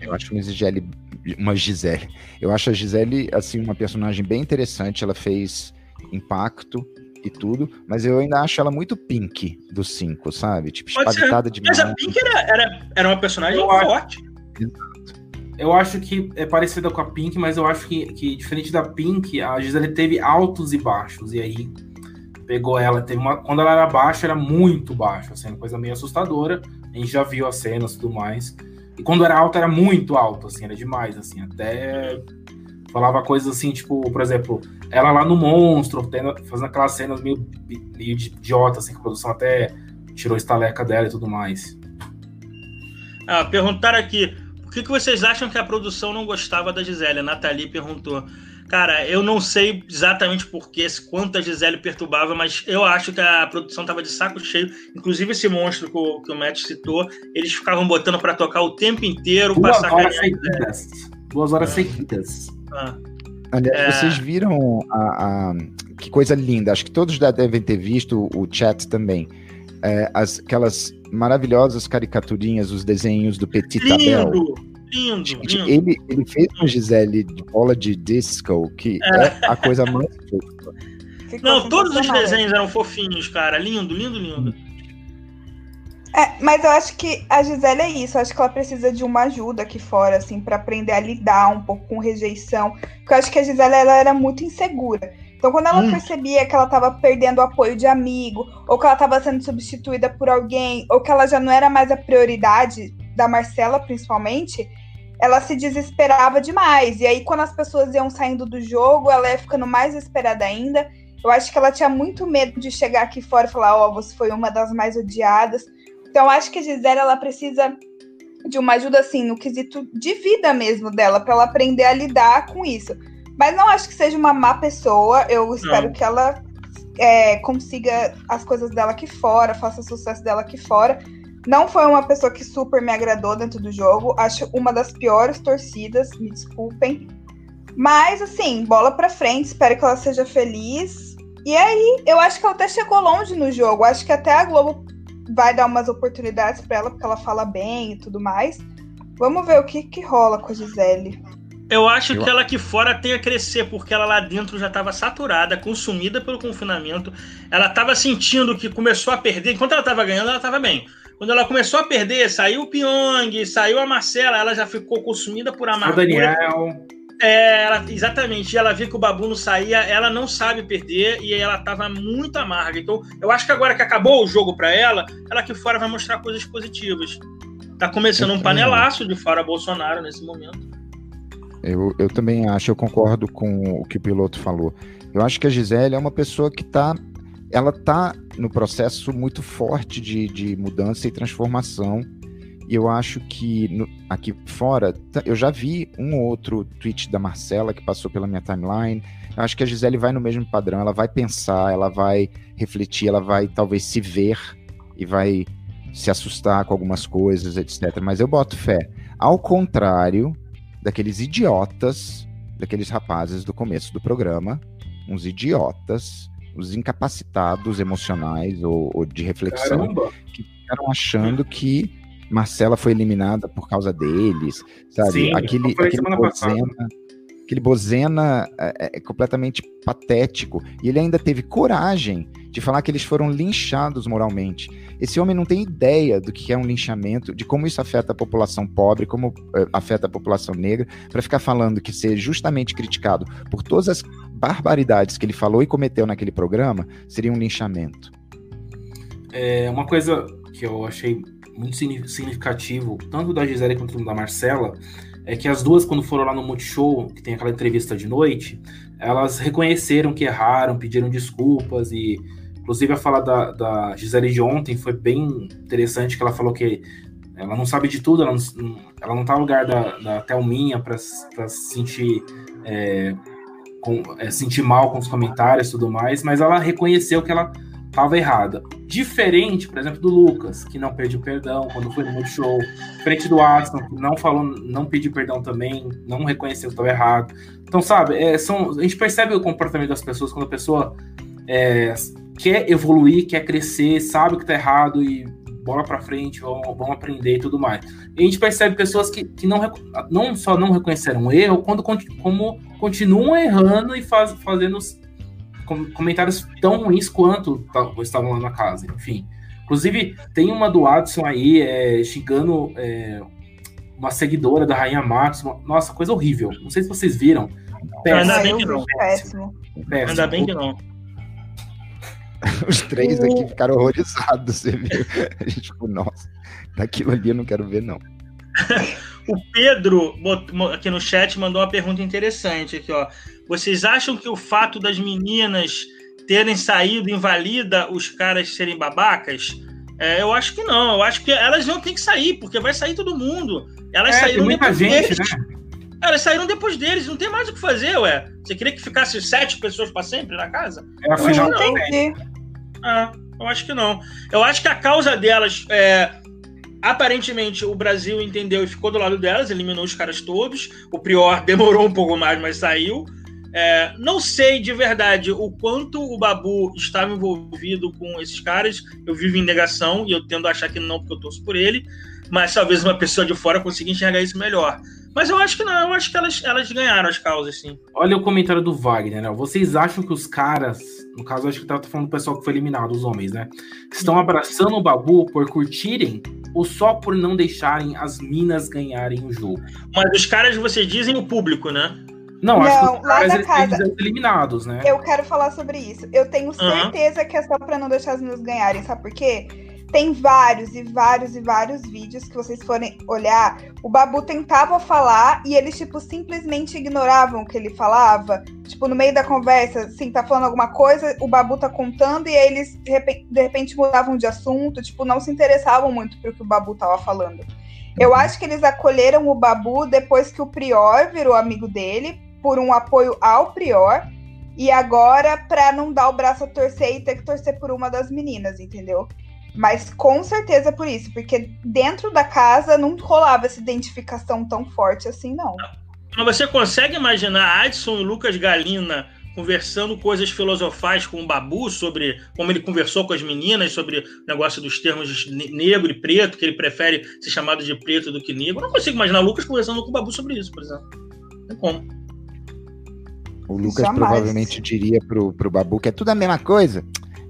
Eu acho uma Gisele. Uma Gisele. Eu acho a Gisele, assim, uma personagem bem interessante. Ela fez impacto e tudo, mas eu ainda acho ela muito pink dos cinco, sabe? Tipo, espavitada demais. Mas a Pink era, era, era uma personagem Eu acho. forte. Eu acho que é parecida com a Pink, mas eu acho que, que diferente da Pink, a Gisele teve altos e baixos. E aí pegou ela. Teve uma, quando ela era baixa, era muito baixo, assim, coisa meio assustadora. A gente já viu as cenas e tudo mais. E quando era alta, era muito alto, assim, era demais, assim, até falava coisas assim, tipo, por exemplo, ela lá no monstro, tendo, fazendo aquelas cenas meio, meio idiota, assim, que a produção até tirou estaleca dela e tudo mais. Ah, perguntaram aqui, por que, que vocês acham que a produção não gostava da Gisele? A Nathalie perguntou. Cara, eu não sei exatamente porquê, quanto a Gisele perturbava, mas eu acho que a produção tava de saco cheio. Inclusive esse monstro que o, que o Matt citou, eles ficavam botando para tocar o tempo inteiro, Duas horas seguidas. Duas horas É. seguidas. Ah, Aliás, É. vocês viram a, a- Que coisa linda. Acho que todos já devem ter visto o chat também. É, as, aquelas maravilhosas caricaturinhas, os desenhos do Petit lindo, lindo, Gente, lindo. ele, ele fez uma Gisele de bola de disco, que é, a coisa mais fofa. Não, todos os desenhos eram fofinhos, cara. Lindo, lindo, lindo. É, mas eu acho que a Gisele é isso. Eu acho que ela precisa de uma ajuda aqui fora, assim, para aprender a lidar um pouco com rejeição. Porque eu acho que a Gisele ela era muito insegura. Então, quando ela hum. percebia que ela estava perdendo o apoio de amigo, ou que ela estava sendo substituída por alguém, ou que ela já não era mais a prioridade da Marcela, principalmente, ela se desesperava demais. E aí, quando as pessoas iam saindo do jogo, ela ia ficando mais desesperada ainda. Eu acho que ela tinha muito medo de chegar aqui fora e falar: Ó, oh, você foi uma das mais odiadas. Então, eu acho que a Gisele ela precisa de uma ajuda, assim, no quesito de vida mesmo dela, para ela aprender a lidar com isso. Mas não acho que seja uma má pessoa. Eu espero não. que ela é, consiga as coisas dela aqui fora, faça o sucesso dela aqui fora. Não foi uma pessoa que super me agradou dentro do jogo. Acho uma das piores torcidas, me desculpem. Mas, assim, bola pra frente. Espero que ela seja feliz. E aí, eu acho que ela até chegou longe no jogo. Acho que até a Globo vai dar umas oportunidades para ela, porque ela fala bem e tudo mais. Vamos ver o que, que rola com a Gisele. Eu acho eu... que ela aqui fora tem a crescer, porque ela lá dentro já estava saturada, consumida pelo confinamento. Ela estava sentindo que começou a perder. Enquanto ela estava ganhando, ela estava bem. Quando ela começou a perder, saiu o Pyong, saiu a Marcela, ela já ficou consumida por amargura. O Daniel. É, ela, exatamente. Ela viu que o Babu não saía, ela não sabe perder e ela estava muito amarga. Então, eu acho que agora que acabou o jogo para ela, ela aqui fora vai mostrar coisas positivas. Tá começando um panelaço de fora Bolsonaro nesse momento. Eu, eu também acho, eu concordo com o que o piloto falou. Eu acho que a Gisele é uma pessoa que está ela está no processo muito forte de, de mudança e transformação. E eu acho que no, aqui fora, eu já vi um ou outro tweet da Marcela que passou pela minha timeline. Eu acho que a Gisele vai no mesmo padrão, ela vai pensar, ela vai refletir, ela vai talvez se ver e vai se assustar com algumas coisas, etc. Mas eu boto fé. Ao contrário daqueles idiotas, daqueles rapazes do começo do programa, uns idiotas os incapacitados emocionais ou, ou de reflexão Caramba. que ficaram achando que Marcela foi eliminada por causa deles, sabe? Sim, aquele aquele Bozena, aquele Bozena é, é, é, completamente patético e ele ainda teve coragem de falar que eles foram linchados moralmente. Esse homem não tem ideia do que é um linchamento, de como isso afeta a população pobre, como uh, afeta a população negra, para ficar falando que ser justamente criticado por todas as barbaridades que ele falou e cometeu naquele programa seria um linchamento. É uma coisa que eu achei muito significativo, tanto da Gisele quanto da Marcela, é que as duas, quando foram lá no Multishow, que tem aquela entrevista de noite, elas reconheceram que erraram, pediram desculpas e. Inclusive, a fala da, da Gisele de ontem foi bem interessante, que ela falou que ela não sabe de tudo, ela não, ela não tá no lugar da, da Thelminha para se sentir é, com, é, sentir mal com os comentários e tudo mais, mas ela reconheceu que ela estava errada. Diferente, por exemplo, do Lucas, que não pediu perdão quando foi no Multishow. Diferente do Aston, que não falou, não pediu perdão também, não reconheceu que estava errado. Então, sabe, é, são, a gente percebe o comportamento das pessoas quando a pessoa é, quer evoluir, quer crescer, sabe que está errado e bola para frente, vamos, vamos, aprender e tudo mais. E a gente percebe pessoas que, que não, não só não reconheceram o erro, quando, como continuam errando e faz, fazendo comentários tão ruins quanto estavam lá na casa, enfim. Inclusive, tem uma do Adson aí é, xingando é, uma seguidora da Rainha Matos. Nossa, coisa horrível. Não sei se vocês viram. Péssimo. Ainda bem que não. Péssimo. Péssimo. Ainda bem que não. Os três aqui ficaram horrorizados, você viu? A gente ficou, nossa, daquilo ali eu não quero ver, não. o Pedro, aqui no chat, mandou uma pergunta interessante aqui, ó. Vocês acham que o fato das meninas terem saído invalida os caras serem babacas? É, eu acho que não. Eu acho que elas não têm que sair, porque vai sair todo mundo. Elas é, saíram depois gente, deles. Né? Elas saíram depois deles, não tem mais o que fazer, ué. Você queria que ficasse sete pessoas para sempre na casa? É, afinal, não. É, eu acho que não. Eu acho que a causa delas é. Aparentemente, o Brasil entendeu e ficou do lado delas, eliminou os caras todos. O Prior demorou um pouco mais, mas saiu. É, não sei de verdade o quanto o Babu estava envolvido com esses caras. Eu vivo em negação e eu tendo a achar que não, porque eu torço por ele. Mas talvez uma pessoa de fora consiga enxergar isso melhor. Mas eu acho que não, eu acho que elas, elas ganharam as causas, sim. Olha o comentário do Wagner, né? Vocês acham que os caras, no caso, acho que tá falando do pessoal que foi eliminado, os homens, né? Estão abraçando o Babu por curtirem ou só por não deixarem as minas ganharem o jogo? Mas os caras, vocês dizem o público, né? Não, acho Não, que os caras eles, casa. eles são eliminados, né? Eu quero falar sobre isso. Eu tenho certeza que é só pra não deixar as meninas ganharem, sabe por quê? Tem vários e vários e vários vídeos que vocês forem olhar. O Babu tentava falar e eles, tipo, simplesmente ignoravam o que ele falava. Tipo, no meio da conversa, assim, tá falando alguma coisa, o Babu tá contando e aí eles, de repente, de repente mudavam de assunto. Tipo, não se interessavam muito pelo que o Babu tava falando. Eu acho que eles acolheram o Babu depois que o Prior virou amigo dele, por um apoio ao Prior. E agora, pra não dar o braço a torcer e ter que torcer por uma das meninas, entendeu? Mas com certeza por isso, porque dentro da casa não rolava essa identificação tão forte assim, não. Mas você consegue imaginar Adson e Lucas Galina conversando coisas filosofais com o Babu sobre como ele conversou com as meninas sobre o negócio dos termos negro e preto, que ele prefere ser chamado de preto do que negro. Eu não consigo imaginar o Lucas conversando com o Babu sobre isso, por exemplo. Não tem como. O Lucas Jamais. provavelmente diria pro, pro Babu que é tudo a mesma coisa.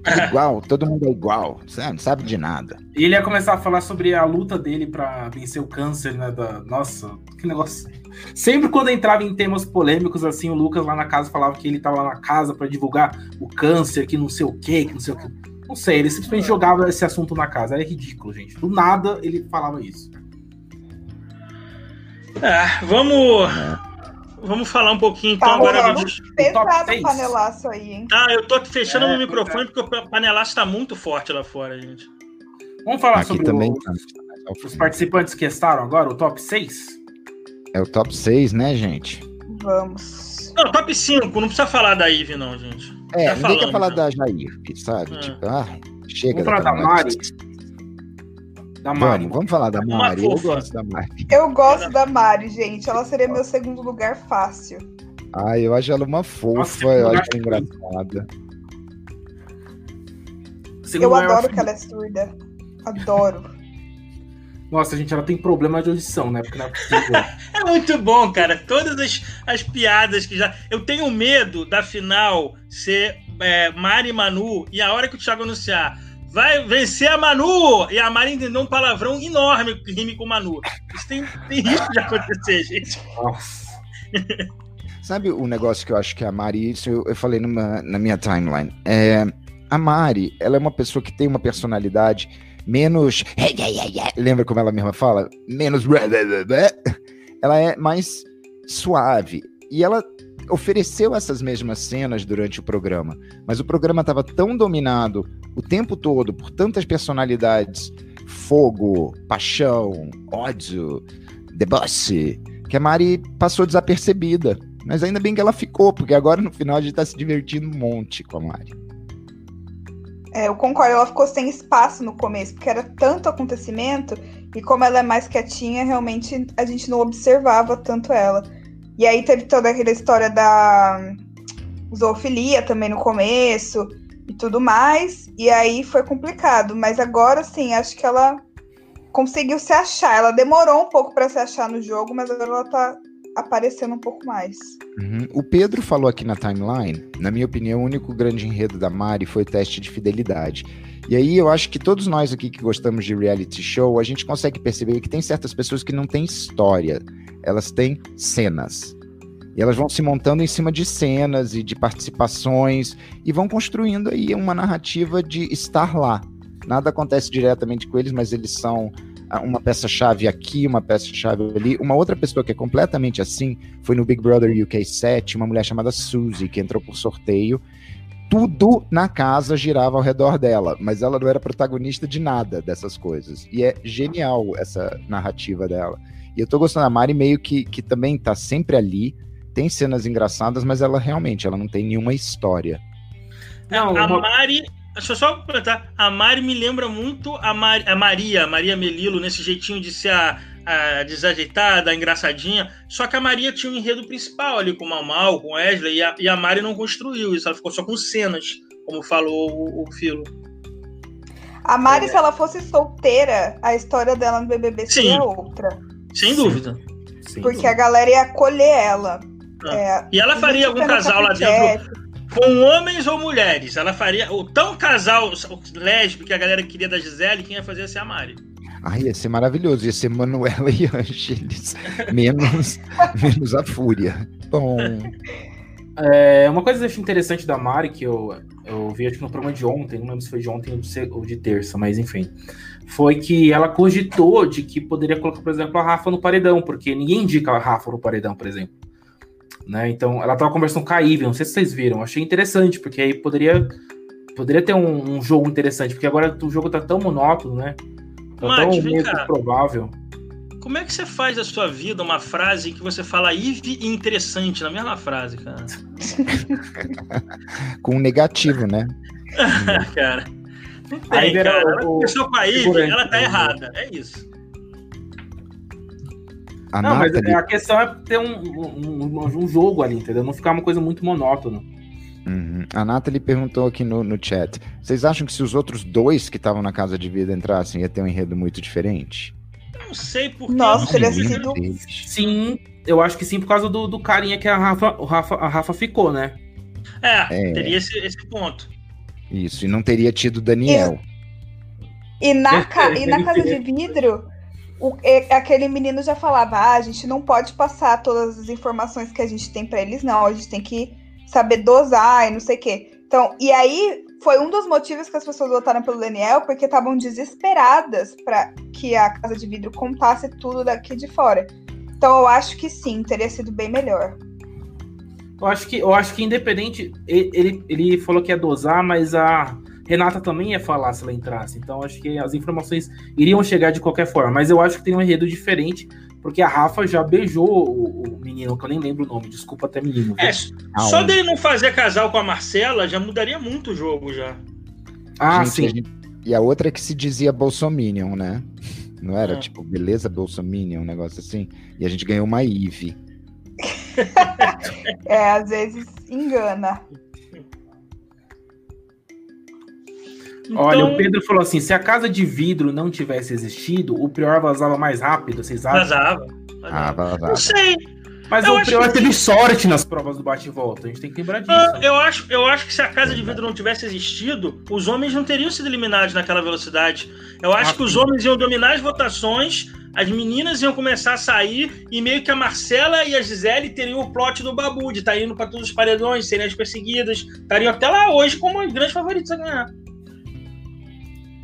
Tudo igual, todo mundo é igual. Você não sabe de nada. E ele ia começar a falar sobre a luta dele pra vencer o câncer, né? Da... Nossa, que negócio. Sempre quando entrava em temas polêmicos, assim, o Lucas lá na casa falava que ele tava lá na casa pra divulgar o câncer, que não sei o quê, que não sei o quê. Não sei, ele simplesmente jogava esse assunto na casa. Era ridículo, gente. Do nada ele falava isso. É, vamos, vamos falar um pouquinho então Tá agora. Pesado o panelaço aí, hein? Ah, eu tô fechando É, meu microfone porque o panelaço tá muito forte lá fora, gente. Vamos falar Aqui sobre também o- tá. os participantes que estaram agora, o top 6? É o top 6, né, gente? Vamos. Não, top 5, não precisa falar da Ivy, não, gente. É, Tá ninguém quer falando, falar né? da Jair, sabe? É. Tipo, ah, chega Vamos falar da timeline. Mari. Da Mari. Vamos, vamos falar da Mari. Eu gosto da Mari. Eu gosto da Mari, gente. Ela seria meu segundo lugar fácil. Ai, eu acho ela uma fofa, Nossa, eu acho ela engraçada. Segundo Eu lugar, adoro que ela é surda. Adoro. Nossa, gente, ela tem problema de audição, né? Porque não é possível. É muito bom, cara. Todas as, as piadas que já. Eu tenho medo da final ser é, Mari e Manu, e a hora que o Thiago anunciar. Vai vencer a Manu! E a Mari entendeu um palavrão enorme que rime com Manu. Isso tem, tem risco de acontecer, gente. Nossa. Sabe o negócio que eu acho que a Mari, isso eu, eu falei numa- na minha timeline. É, a Mari, ela é uma pessoa que tem uma personalidade menos. Lembra como ela mesma fala? Menos. Ela é mais suave. E ela ofereceu essas mesmas cenas durante o programa. Mas o programa estava tão dominado o tempo todo por tantas personalidades fogo, paixão, ódio, deboche, que a Mari passou desapercebida. Mas ainda bem que ela ficou, porque agora no final a gente tá se divertindo um monte com a Mari. É, eu concordo, ela ficou sem espaço no começo, porque era tanto acontecimento, e como ela é mais quietinha, realmente a gente não observava tanto ela. E aí teve toda aquela história da zoofilia também no começo e tudo mais, e aí foi complicado, mas agora sim, acho que ela conseguiu se achar. Ela demorou um pouco para se achar no jogo, mas agora ela tá aparecendo um pouco mais. Uhum. O Pedro falou aqui na timeline, na minha opinião, o único grande enredo da Mari foi o teste de fidelidade. E aí eu acho que todos nós aqui que gostamos de reality show, a gente consegue perceber que tem certas pessoas que não têm história, elas têm cenas. E elas vão se montando em cima de cenas e de participações e vão construindo aí uma narrativa de estar lá. Nada acontece diretamente com eles, mas eles são uma peça-chave aqui, uma peça-chave ali. Uma outra pessoa que é completamente assim foi no Big Brother UK 7, uma mulher chamada Suzy, que entrou por sorteio. Tudo na casa girava ao redor dela, mas ela não era protagonista de nada dessas coisas. E é genial essa narrativa dela. E eu tô gostando da Mari meio que, que também tá sempre ali, tem cenas engraçadas, mas ela realmente ela não tem nenhuma história. Não, a Mari. Deixa eu só completar. A Mari me lembra muito a, Mari, a Maria, a Maria Melilo, nesse jeitinho de ser a, a desajeitada, a engraçadinha. Só que a Maria tinha um enredo principal ali com o Mal Mal, com o Wesley, e a, e a Mari não construiu isso. Ela ficou só com cenas, como falou o, o Filo. A Mari, se ela fosse solteira, a história dela no BBB Sim. seria outra. Sem Sim. dúvida. Sim. Porque a galera ia acolher ela. Ah. É, E ela faria algum casal lá dentro com homens ou mulheres? Ela faria o tão casal lésbico que a galera queria da Gisele, quem ia fazer ia ser a Mari. Ai, ia ser maravilhoso. Ia ser Manuela e Ângeles. Menos, menos a Fúria. Bom, É, uma coisa que eu acho interessante da Mari, que eu, eu vi acho no programa de ontem, não lembro se foi de ontem ou de terça, mas enfim, foi que ela cogitou de que poderia colocar, por exemplo, a Rafa no paredão, porque ninguém indica a Rafa no paredão, por exemplo. Né? Então, ela tava conversando com a Ivy, não sei se vocês viram, achei interessante, porque aí poderia, poderia ter um, um jogo interessante, porque agora o jogo tá tão monótono, né? Tá Mate, tão meio provável. Como é que você faz da sua vida uma frase que você fala Ive e interessante na mesma frase, cara? com um negativo, né? cara. Não Aí tem, era cara. o- Ela começou com a Ive, figurante, ela tá né? errada. É isso. A Não, mas Nathalie, a questão é ter um, um, um- jogo ali, entendeu? Não ficar uma coisa muito monótona. Uhum. A Nathalie perguntou aqui no, no chat: vocês acham que se os outros dois que estavam na casa de vida entrassem, ia ter um enredo muito diferente? Não sei porque. Nossa, eu não teria sei. sido-. Sim, eu acho que sim, por causa do, do carinha que a Rafa, o Rafa, a Rafa ficou, né? É, É. teria esse, esse ponto. Isso, e não teria tido Daniel. E na, ca- e na casa de vidro, o- e- aquele menino já falava: ah, a gente não pode passar todas as informações que a gente tem pra eles, não. A gente tem que saber dosar e não sei o quê. Então, e aí foi um dos motivos que as pessoas votaram pelo Daniel, porque estavam desesperadas para que a casa de vidro contasse tudo daqui de fora. Então eu acho que sim, teria sido bem melhor. Eu acho que, eu acho que independente, ele, ele, ele falou que ia dosar, mas a Renata também ia falar se ela entrasse. Então acho que as informações iriam chegar de qualquer forma. Mas eu acho que tem um enredo diferente, porque a Rafa já beijou o, o menino, que eu nem lembro o nome, desculpa até menino. É, Ah, só um- dele não fazer casal com a Marcela já mudaria muito o jogo já. ah, Gente, sim. a gente- E a outra é que se dizia Bolsominion, né? Não era? Ah. Tipo, beleza, Bolsominion, um negócio assim. E a gente ganhou uma Eve. É, às vezes engana. Olha, Então, o Pedro falou assim: se a casa de vidro não tivesse existido, o Prior vazava mais rápido, vocês acham? vazava. Ah, vazava. Não sei. Mas Eu o Prior que- teve sorte nas provas do bate-volta. A gente tem que lembrar disso. Ah, eu, acho, eu acho que se a Casa de Vidro não tivesse existido, os homens não teriam sido eliminados naquela velocidade. Eu acho Ah, que os homens iam dominar as votações, as meninas iam começar a sair, e meio que a Marcela e a Gisele teriam o plot do Babu, de estar indo para todos os paredões, serem as perseguidas, estariam até lá hoje como os grandes favoritos a ganhar.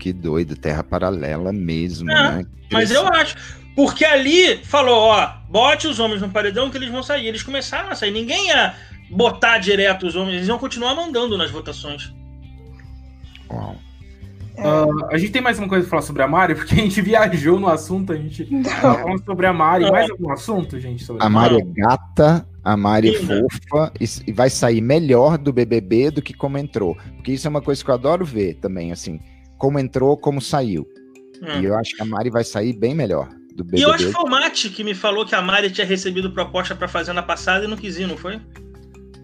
Que doido, terra paralela mesmo, É, né? Mas eu acho. Porque ali falou, ó, bote os homens no paredão que eles vão sair. Eles começaram a sair. Ninguém ia botar direto os homens, eles iam continuar mandando nas votações. Uau. Ah, a gente tem mais uma coisa pra falar sobre a Mari, porque a gente viajou no assunto, a gente falando sobre a Mari. Mais algum assunto, gente? Sobre A Mari é gata, a Mari é fofa e, e vai sair melhor do BBB do que como entrou. Porque isso é uma coisa que eu adoro ver também, assim. Como entrou, como saiu. Hum. E eu acho que a Mari vai sair bem melhor do BBB. E eu acho que foi o Mate que me falou que a Mari tinha recebido proposta pra Fazenda passada e não quis ir, não foi?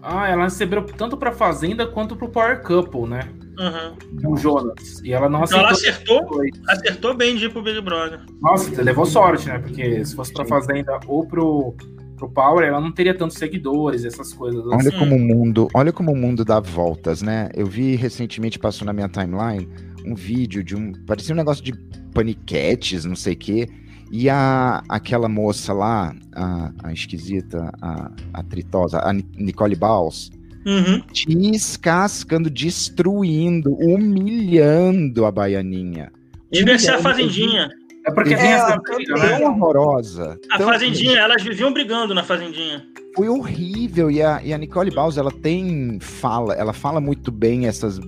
Ah, ela recebeu tanto pra Fazenda quanto pro Power Couple, né? Uhum. O Jonas. E ela não Então ela aceitou. acertou, acertou bem de ir pro Big Brother. Nossa, você levou sorte, né? Porque se fosse pra. Fazenda ou pro, pro Power, ela não teria tantos seguidores, essas coisas. Olha assim. como o mundo, olha como o mundo dá voltas, né? Eu vi recentemente, passou na minha timeline, um vídeo de um. Parecia um negócio de paniquetes, não sei o quê. E a, aquela moça lá, a, a esquisita, a, a tritosa, a Ni- Nicole Baus, Uhum. descascando, destruindo, humilhando a baianinha. Devia ser a Fazendinha. É porque É, tem essa briga, né? Tão horrorosa. A tão- Fazendinha, elas viviam brigando na Fazendinha. Foi horrível. E a, e a Nicole Baus, ela tem fala, ela fala muito bem essas.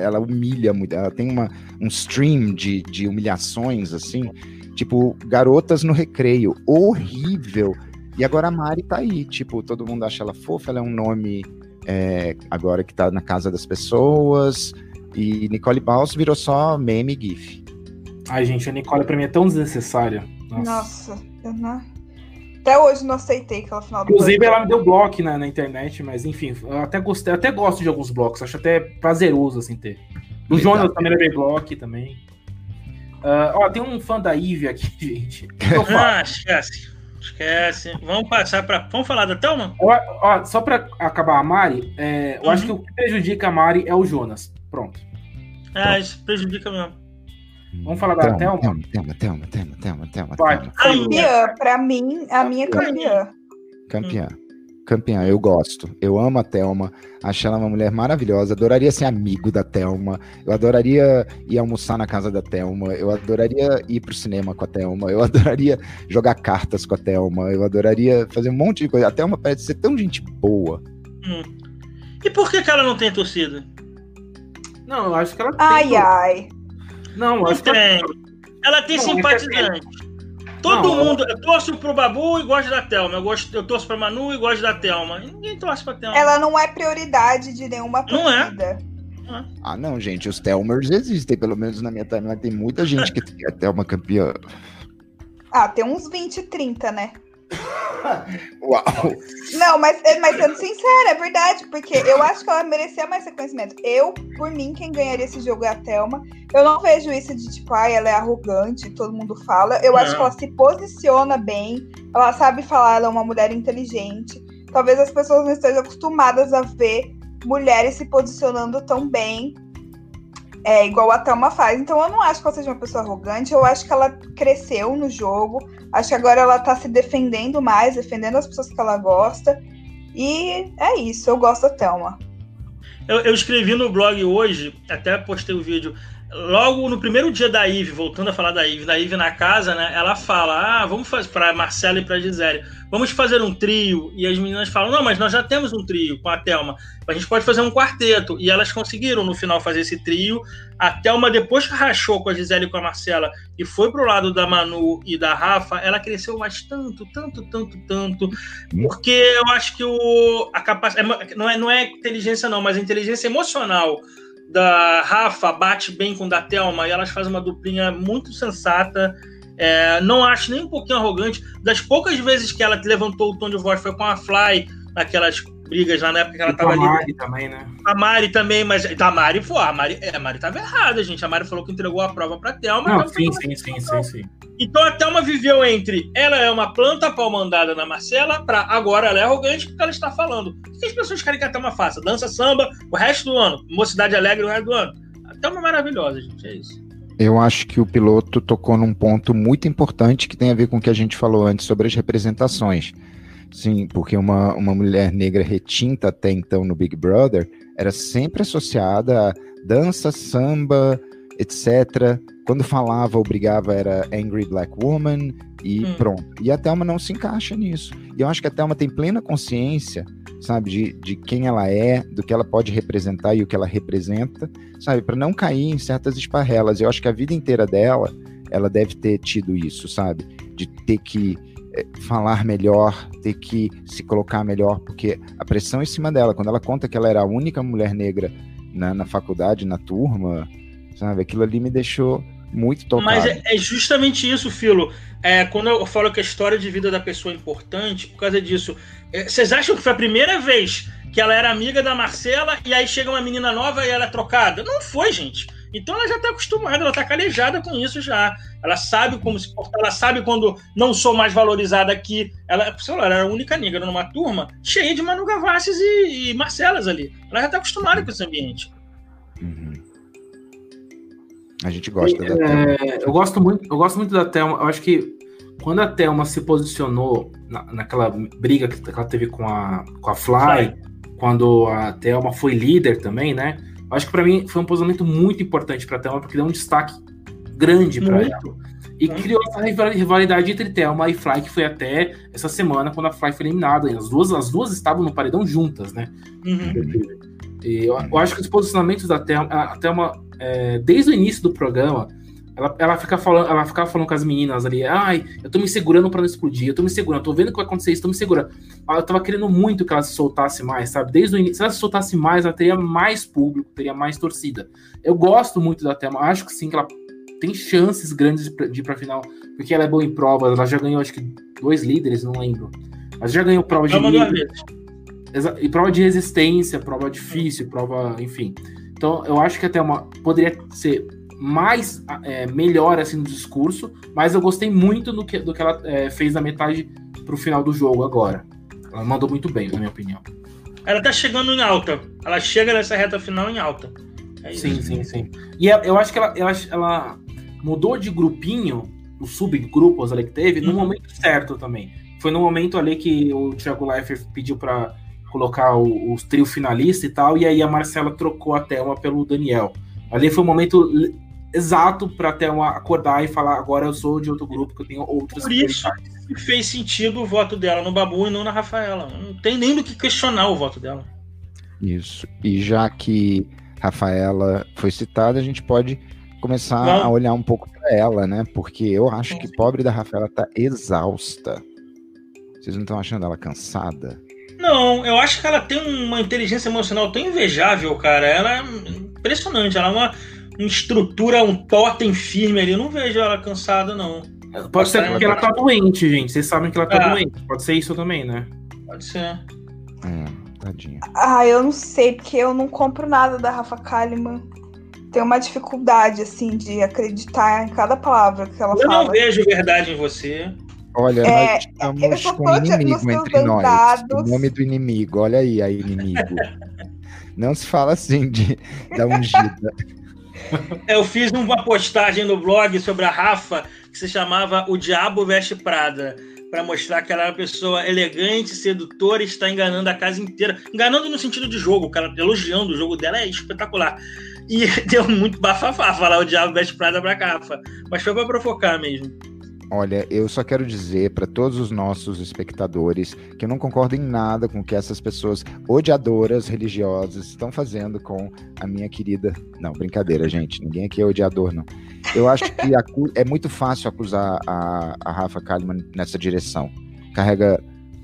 Ela humilha muito. Ela tem uma, um stream de, de humilhações, assim. Tipo, garotas no recreio. Horrível. E agora a Mari tá aí. Tipo, todo mundo acha ela fofa. Ela é um nome é, agora que tá na casa das pessoas. E Nicole Baus virou só meme e gif. Ai, gente, a Nicole pra mim é tão desnecessária. Nossa. Nossa, eu não... Até hoje não aceitei aquela final do Inclusive, ela me deu bloco na, na internet, mas enfim, eu até gostei, até gosto de alguns blocos, acho até prazeroso assim ter. O Jonas também é B-Block também. Uh, ó, tem um fã da Eve aqui, gente. Ah, esquece. Esquece. Vamos passar para. Vamos falar da Thelma? Ó, ó, só para acabar a Mari, é, eu uhum. acho que o que prejudica a Mari é o Jonas. Pronto. Ah, isso prejudica mesmo. Vamos falar da Thelma? Thelma, Thelma, Thelma, Thelma, Thelma, Thelma. Campeã, pra mim, a minha campeã. Campeã. Campeã, eu gosto. Eu amo a Thelma. Acho ela uma mulher maravilhosa. Adoraria ser amigo da Thelma. Eu adoraria ir almoçar na casa da Thelma. Eu adoraria ir pro cinema com a Thelma. Eu adoraria jogar cartas com a Thelma. Eu adoraria fazer um monte de coisa. A Thelma parece ser tão gente boa. Hum. E por que, que ela não tem torcida? Não, eu acho que ela tem. Ai, ai. Não, não acho tem. que ela... tem não, simpatizante. Todo não, mundo. Eu torço pro Babu e gosto da Thelma. Eu, gosto, eu torço pra Manu e gosto da Thelma. Ninguém torce pra Thelma. Ela não é prioridade de nenhuma torcida. Não é? Ah, não, gente. Os Thelmers existem. Pelo menos na minha timeline tem muita gente que tem a Thelma campeã. Ah, tem uns 20, 30, né? Uau! Não, mas, é, mas sendo sincera, é verdade, porque eu acho que ela merecia mais reconhecimento. Eu, por mim, quem ganharia esse jogo é a Thelma. Eu não vejo isso de tipo, ai, ela é arrogante, todo mundo fala. Eu não. acho que ela se posiciona bem, ela sabe falar, ela é uma mulher inteligente. Talvez as pessoas não estejam acostumadas a ver mulheres se posicionando tão bem é, igual a Thelma faz. Então eu não acho que ela seja uma pessoa arrogante, eu acho que ela cresceu no jogo. Acho que agora ela tá se defendendo mais, defendendo as pessoas que ela gosta. E é isso, eu gosto da Thelma. Eu, eu escrevi no blog hoje, até postei o vídeo. Logo no primeiro dia da Ive, voltando a falar da Ive, da Ive na casa, né? Ela fala: Ah, vamos fazer para Marcela e para Gisele vamos fazer um trio. E as meninas falam, não, mas nós já temos um trio com a Thelma. A gente pode fazer um quarteto. E elas conseguiram, no final, fazer esse trio. A Thelma, depois que rachou com a Gisele e com a Marcela e foi pro lado da Manu e da Rafa, ela cresceu mais tanto, tanto, tanto, tanto. Porque eu acho que o, a capacidade. É não é, não é inteligência, não, mas a inteligência emocional da Rafa bate bem com da Thelma e elas fazem uma duplinha muito sensata é, não acho nem um pouquinho arrogante. Das poucas vezes que ela levantou o tom de voz foi com a Fly, naquelas brigas lá na época que ela estava ali. A Mari também, né? A Mari também, mas a Mari, pô, a Mari, é, a Mari tava errada, gente. A Mari falou que entregou a prova pra Thelma. Não, sim, sim, sim, sim, sim, Então a Thelma viveu entre ela é uma planta pau mandada na Marcela, pra agora ela é arrogante porque ela está falando. O que as pessoas querem que a Thelma faça? Dança samba o resto do ano, mocidade alegre o resto do ano. A Thelma é maravilhosa, gente, é isso. Eu acho que o piloto tocou num ponto muito importante que tem a ver com o que a gente falou antes sobre as representações. Sim, porque uma, uma mulher negra retinta até então no Big Brother era sempre associada a dança, samba, etc. Quando falava, obrigava, era Angry Black Woman e hum. pronto. E a Thelma não se encaixa nisso. E eu acho que a Thelma tem plena consciência sabe, de, de quem ela é, do que ela pode representar e o que ela representa, sabe, para não cair em certas esparrelas. Eu acho que a vida inteira dela, ela deve ter tido isso, sabe, de ter que é, falar melhor, ter que se colocar melhor, porque a pressão em cima dela, quando ela conta que ela era a única mulher negra na, na faculdade, na turma, sabe, aquilo ali me deixou muito tocado. Mas é, é justamente isso, Filo. É, quando eu falo que a história de vida da pessoa é importante, por causa disso. É, vocês acham que foi a primeira vez que ela era amiga da Marcela e aí chega uma menina nova e ela é trocada? Não foi, gente. Então ela já está acostumada, ela está calejada com isso já. Ela sabe como se portar, ela sabe quando não sou mais valorizada aqui. Ela, sei lá, ela era a única negra numa turma cheia de Manu Gavassis e, e Marcelas ali. Ela já está acostumada com esse ambiente. Uhum. A gente gosta é, da Thelma. Eu gosto muito, eu gosto muito da Thelma. Eu acho que quando a Thelma se posicionou na, naquela briga que ela teve com a, com a Fly, quando a Thelma foi líder também, né? Eu acho que para mim foi um posicionamento muito importante para a Thelma, porque deu um destaque grande para ela. E muito. criou essa rivalidade entre Thelma e Fly, que foi até essa semana, quando a Fly foi eliminada. As duas, as duas estavam no paredão juntas, né? Uhum. E eu, eu, acho que os posicionamentos da Thelma, a Thelma é, desde o início do programa, ela, ela, fica falando, ela ficava falando com as meninas ali, ai, eu tô me segurando para não explodir, eu tô me segurando, eu tô vendo que vai acontecer isso, tô me segurando. Eu tava querendo muito que ela se soltasse mais, sabe? Desde o início, se ela se soltasse mais, ela teria mais público, teria mais torcida. Eu gosto muito da Thelma, acho que sim, que ela tem chances grandes de ir pra final, porque ela é boa em provas, ela já ganhou, acho que, dois líderes, não lembro. Mas já ganhou prova de líder, e prova de resistência, prova difícil, prova, enfim. Então eu acho que até uma poderia ser mais é, melhor assim no discurso, mas eu gostei muito do que, do que ela é, fez da metade pro final do jogo agora. Ela mandou muito bem, na minha opinião. Ela tá chegando em alta. Ela chega nessa reta final em alta. É sim, sim, sim. E eu acho que ela, ela, ela mudou de grupinho, os subgrupos ali que teve, uhum. no momento certo também. Foi no momento ali que o Thiago Leifert pediu para colocar os trio finalista e tal, e aí a Marcela trocou a Thelma pelo Daniel. Ali foi o momento exato para ter uma acordar e falar agora eu sou de outro grupo que eu tenho outras Por isso que fez sentido o voto dela no Babu e não na Rafaela. Não tem nem do que questionar o voto dela. Isso. E já que Rafaela foi citada, a gente pode começar a olhar um pouco para ela, né? Porque eu acho que pobre da Rafaela tá exausta. Vocês não estão achando ela cansada? Não, eu acho que ela tem uma inteligência emocional tão invejável, cara. Ela é impressionante. Ela é uma estrutura, um totem firme ali. Eu não vejo ela cansada, não. Pode, Pode ser porque ela tá doente, gente. Vocês sabem que ela tá é. doente. Pode ser isso também, né? Pode ser. É, tadinha. Ah, eu não sei, porque eu não compro nada da Rafa Kalimann. Tenho uma dificuldade, assim, de acreditar em cada palavra que ela eu fala. Eu não vejo verdade em você. Olha, é, nós estamos com um inimigo entre nós. Dados. O nome do inimigo, olha aí, aí, inimigo. não se fala assim de da ungida. Eu fiz uma postagem no blog sobre a Rafa que se chamava O Diabo Veste Prada para mostrar que ela era uma pessoa elegante, sedutora e está enganando a casa inteira. Enganando no sentido de jogo, cara, elogiando o jogo dela é espetacular. E deu muito bafafá falar o Diabo Veste Prada pra Rafa. Mas foi para provocar mesmo. Olha, eu só quero dizer para todos os nossos espectadores que eu não concordo em nada com o que essas pessoas odiadoras religiosas estão fazendo com a minha querida. Não, brincadeira, gente. Ninguém aqui é odiador, não. Eu acho que é muito fácil acusar a, a Rafa Kalimann nessa direção. Carrega